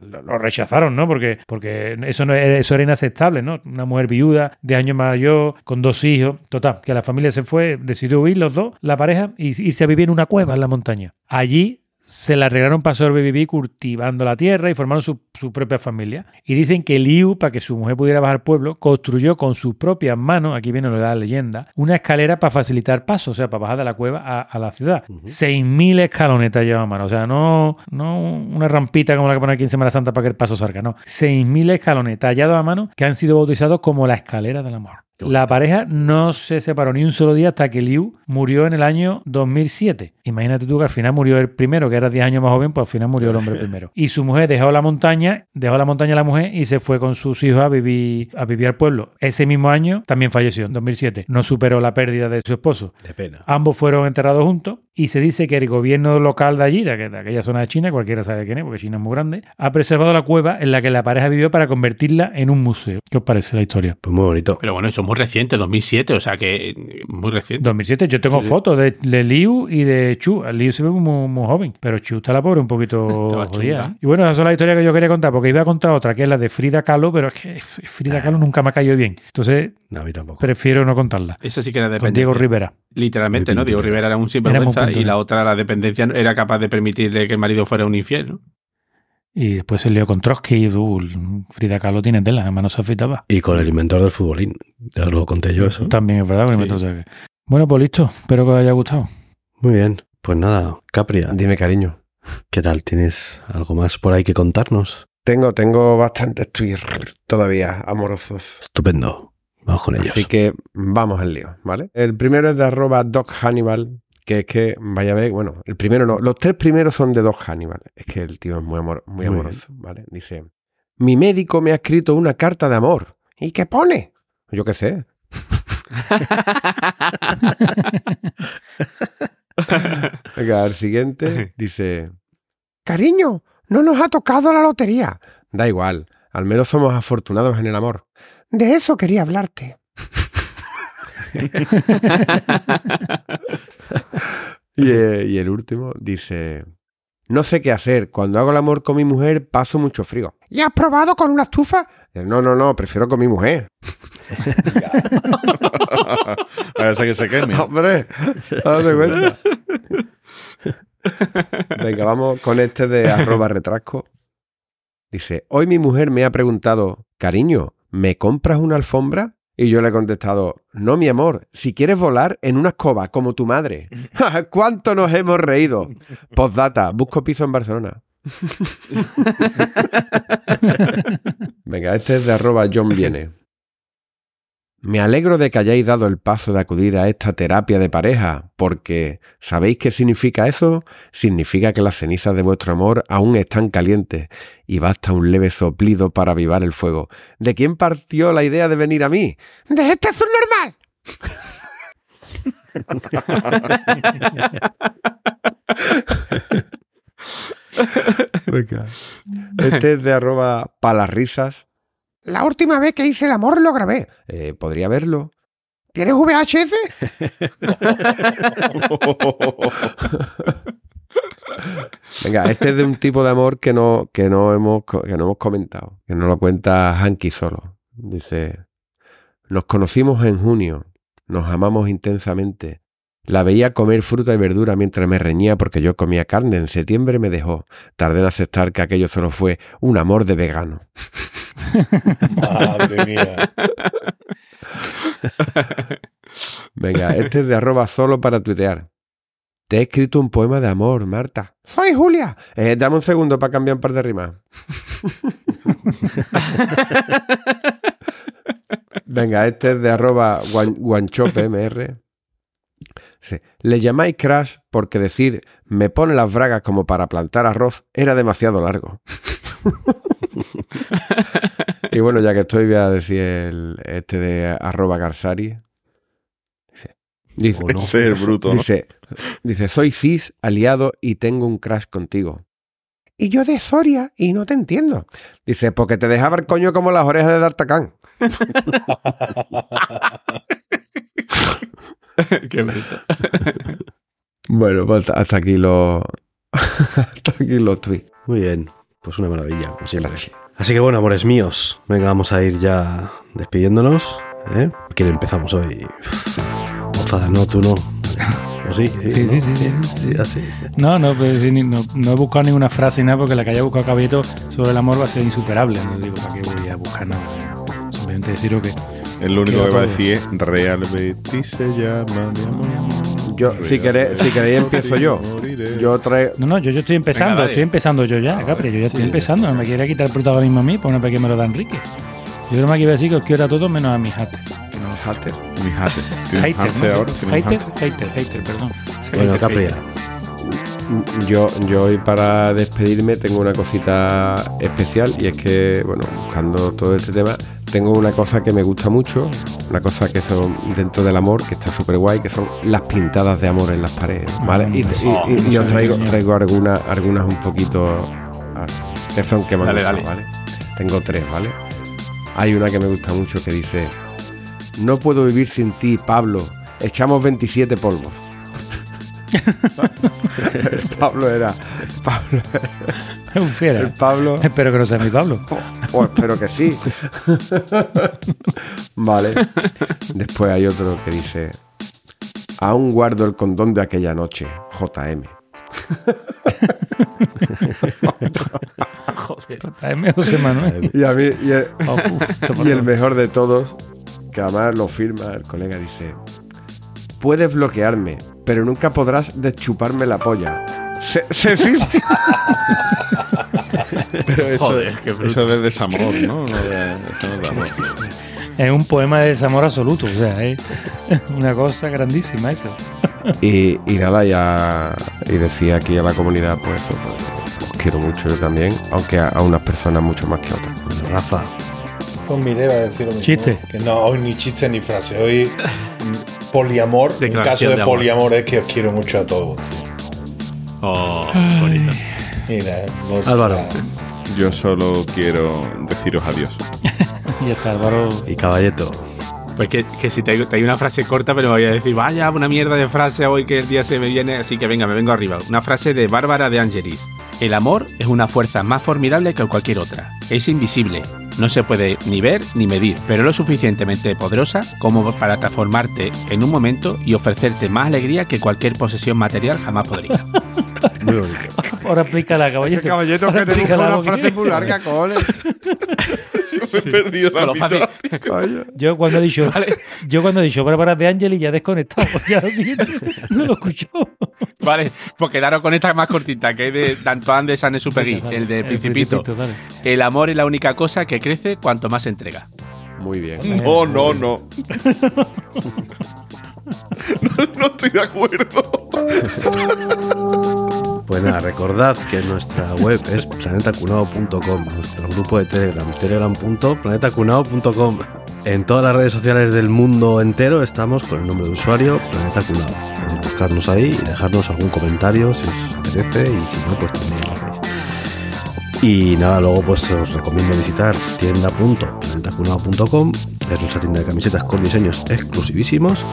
lo, lo rechazaron, ¿no? Porque, porque eso, no, eso era inaceptable, ¿no? Una mujer viuda, de años mayor, con dos hijos. Total, que la familia se fue, decidió huir los dos, la pareja, y irse a vivir en una cueva en la montaña. Allí se la arreglaron para sobrevivir cultivando la tierra y formaron su, su propia familia. Y dicen que Liu, para que su mujer pudiera bajar al pueblo, construyó con sus propias manos, aquí viene lo de la leyenda, una escalera para facilitar paso, o sea, para bajar de la cueva a, a la ciudad. 6.000 escalonetas lleva a mano, o sea, no, no una rampita como la que pone aquí en Semana Santa para que el paso salga, no. 6.000 escalones tallados a mano que han sido bautizados como la escalera del amor. La pareja no se separó ni un solo día hasta que Liu murió en el año 2007. Imagínate tú que al final murió el primero, que era 10 años más joven, pues al final murió el hombre primero. Y su mujer dejó la montaña, dejó la montaña a la mujer y se fue con sus hijos a vivir, a vivir al pueblo. Ese mismo año también falleció, en 2007. No superó la pérdida de su esposo. De pena. Ambos fueron enterrados juntos y se dice que el gobierno local de allí, de, aqu- de aquella zona de China, cualquiera sabe quién es, porque China es muy grande, ha preservado la cueva en la que la pareja vivió para convertirla en un museo. ¿Qué os parece la historia? Pues muy bonito. Pero bueno, eso es muy reciente, 2007, o sea que muy reciente. 2007, yo tengo fotos de, de Liu y de Chu. Liu se ve muy, muy joven, pero Chu está la pobre un poquito jodida. chunga. ¿eh? Y bueno, esa es la historia que yo quería contar, porque iba a contar otra, que es la de Frida Kahlo, pero es que Frida Kahlo nunca me ha caído bien. Entonces, No, a mí tampoco. prefiero no contarla. Esa sí que era Con dependencia. Diego Rivera. Literalmente, ¿no? Diego. Rivera era un sinvergüenza y la otra, la dependencia, era capaz de permitirle que el marido fuera un infiel, ¿no? Y después se lió con Trotsky y uh, Frida Kahlo tiene tela, además no se afeitaba. Y con el inventor del futbolín. Ya lo conté yo eso. También es verdad. porque Sí. me tengo que- Bueno, pues listo. Espero que os haya gustado. Muy bien. Pues nada, Capria, Dime, cariño. ¿qué tal? ¿Tienes algo más por ahí que contarnos? Tengo, tengo bastantes tweets todavía amorosos. Estupendo. Vamos con ellos. Así que vamos al lío, ¿vale? El primero es de arroba Doc Hannibal, que es que, vaya a ver, bueno, el primero no, los tres primeros son de Doc Hannibal. Es que el tío es muy, amor- muy Muy amoroso, ¿vale? Dice, mi médico me ha escrito una carta de amor. ¿Y qué pone? Yo qué sé. Venga, el siguiente dice, cariño, no nos ha tocado la lotería. Da igual, al menos somos afortunados en el amor. De eso quería hablarte. Y, eh, y el último dice, no sé qué hacer. Cuando hago el amor con mi mujer paso mucho frío. ¿Y has probado con una estufa? No, no, no, prefiero con mi mujer. Ver, que se queme. Hombre, date cuenta. Venga, vamos con este de arroba retrasco. Dice, hoy mi mujer me ha preguntado, cariño, ¿me compras una alfombra? Y yo le he contestado, no, mi amor, si quieres volar en una escoba como tu madre. ¿Cuánto nos hemos reído? Postdata, busco piso en Barcelona. Venga, este es de arroba John Viene. Me alegro de que hayáis dado el paso de acudir a esta terapia de pareja, porque ¿sabéis qué significa eso? Significa que las cenizas de vuestro amor aún están calientes y basta un leve soplido para avivar el fuego. ¿De quién partió la idea de venir a mí? ¡De este subnormal! Venga. Este es de arroba palarrisas. La última vez que hice el amor lo grabé. Eh, ¿Podría verlo? ¿Tienes VHS? Venga, este es de un tipo de amor que no, que no, hemos, que no hemos comentado. Que nos lo cuenta Hanky solo. Dice, nos conocimos en junio. Nos amamos intensamente. La veía comer fruta y verdura mientras me reñía porque yo comía carne. En septiembre me dejó. Tardé en aceptar que aquello solo fue un amor de vegano. Madre mía. Venga, este es de arroba solo para tuitear. Te he escrito un poema de amor, Marta. Soy Julia. Eh, dame un segundo para cambiar un par de rimas. Venga, este es de arroba guan- guanchopemr. Sí. Le llamáis crash porque decir me pone las bragas como para plantar arroz era demasiado largo. y bueno, ya que estoy, voy a decir el, este de arroba garsari. Dice, dice, no. Ese es el bruto, ¿no? Dice, dice, soy cis, aliado y tengo un crash contigo. Y yo de Soria y no te entiendo. Dice, porque te dejaba el coño como las orejas de D'Artagnan. Qué bonito. Bueno, pues hasta aquí los... hasta aquí los tweets. Muy bien. Pues una maravilla, como siempre. Así que bueno, amores míos, venga, vamos a ir ya despidiéndonos. ¿eh? ¿Quién empezamos hoy? Moza, no, tú no. ¿O sí? Sí, sí, sí, sí, sí. así. No, no, pues, sí, ni- no, no he buscado ninguna frase ni nada porque la que haya buscado Caballito sobre el amor va a ser insuperable. No digo, ¿para qué voy a buscar nada? Simplemente deciros que El único que va a decir es Real Betis se llama mi amor. Yo, si queréis, si queréis empiezo yo. Yo traigo. No, no, yo, yo estoy empezando, Venga, estoy empezando yo ya, Capri, yo ya estoy empezando, no me quiere quitar el protagonismo a mí, pues no para que me lo da Enrique. Yo creo que iba a decir que os quiero a todos menos a mis haters. Hater. Mi hater. ¿Tienes Haters, hater ¿no? ahora? ¿Tienes un Haters, hater? haters, haters, perdón. Bueno, Capri. Yo, yo hoy para despedirme tengo una cosita especial y es que, bueno, buscando todo este tema, tengo una cosa que me gusta mucho, una cosa que son dentro del amor, que está súper guay, que son las pintadas de amor en las paredes, ¿vale? Y, y- y- y os traigo, traigo algunas, algunas un poquito ah, que son que me Dale, dale. ¿vale? Tengo tres, ¿vale? Hay una que me gusta mucho que dice, no puedo vivir sin ti, Pablo, echamos 27 polvos. El Pablo era. Pablo, Es un fiera. el Pablo. Espero que no sea mi Pablo. O espero que sí. vale. Después hay otro que dice. Aún guardo el condón de aquella noche, JM. Tráeme José Manuel. Y a mí, y el, Oh, uf, y el mejor de todos, que además lo firma el colega, dice: Puedes bloquearme, pero nunca podrás deschuparme la polla. Se-. Pero eso, Joder, qué eso es de desamor, ¿no? No de- eso no es de amor. Es un poema de desamor absoluto, o sea, es una cosa grandísima eso. Y, y nada, ya. Y decía aquí a la comunidad, pues eso, pues, os quiero mucho yo también, aunque a, a unas personas mucho más que a otras. Bueno, Rafa, Pues mire, va a decir lo mismo. Chiste. Que no, hoy ni chiste ni frase. Hoy poliamor. Un caso de, de amor. poliamor es que os quiero mucho a todos. tío. Oh, bonito. Mira, los- Álvaro. Yo solo quiero deciros adiós. Y ya está, Álvaro. y Caballeto. Pues que, que si te, te hay una frase corta, pero me voy a decir, vaya, una mierda de frase hoy que el día se me viene, así que venga, me vengo arriba. Una frase de Bárbara de Angelis. El amor es una fuerza más formidable que cualquier otra. Es invisible, no se puede ni ver ni medir, pero lo suficientemente poderosa como para transformarte en un momento y ofrecerte más alegría que cualquier posesión material jamás podría. Muy bonito. Ahora explícala, caballito. caballito Ahora explícala, porque- cole. me he perdido lo fácil. Yo cuando he dicho, yo cuando he dicho Bárbara de Ángel y ya he desconectado, ya lo siguiente no lo escuchó. Vale, pues quedaros con esta más cortita, que es de Antoine de Saint-Exupéry, Dale, el de el Principito. dale. El amor es la única cosa que crece cuanto más se entrega. Muy bien. No, no, no. no, no estoy de acuerdo. Pues nada, recordad que nuestra web es planetacunao.com, nuestro grupo de Telegram, telegram.planetacunao.com. En todas las redes sociales del mundo entero estamos con el nombre de usuario Planeta Cunao. Buscarnos ahí y dejarnos algún comentario si os apetece y si no, pues también lo hacéis. Y nada, luego pues os recomiendo visitar tienda.planetacunao.com, es nuestra tienda de camisetas con diseños exclusivísimos.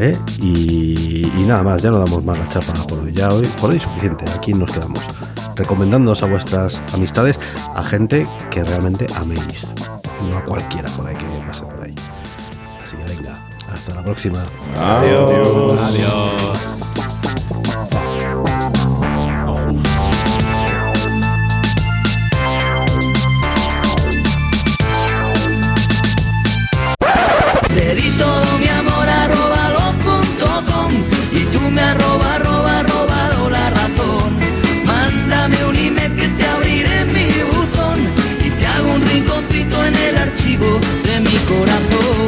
¿eh? Y, y nada más, ya no damos más la chapa por hoy, ya hoy, por hoy suficiente, aquí nos quedamos. Recomendándoos a vuestras amistades a gente que realmente améis, no a cualquiera por ahí que la próxima. Adiós. Adiós. Te di todo mi amor arroba los punto com y tú me arroba arroba robado la razón. Mándame un email que te abriré mi buzón y te hago un rinconcito en el archivo de mi corazón.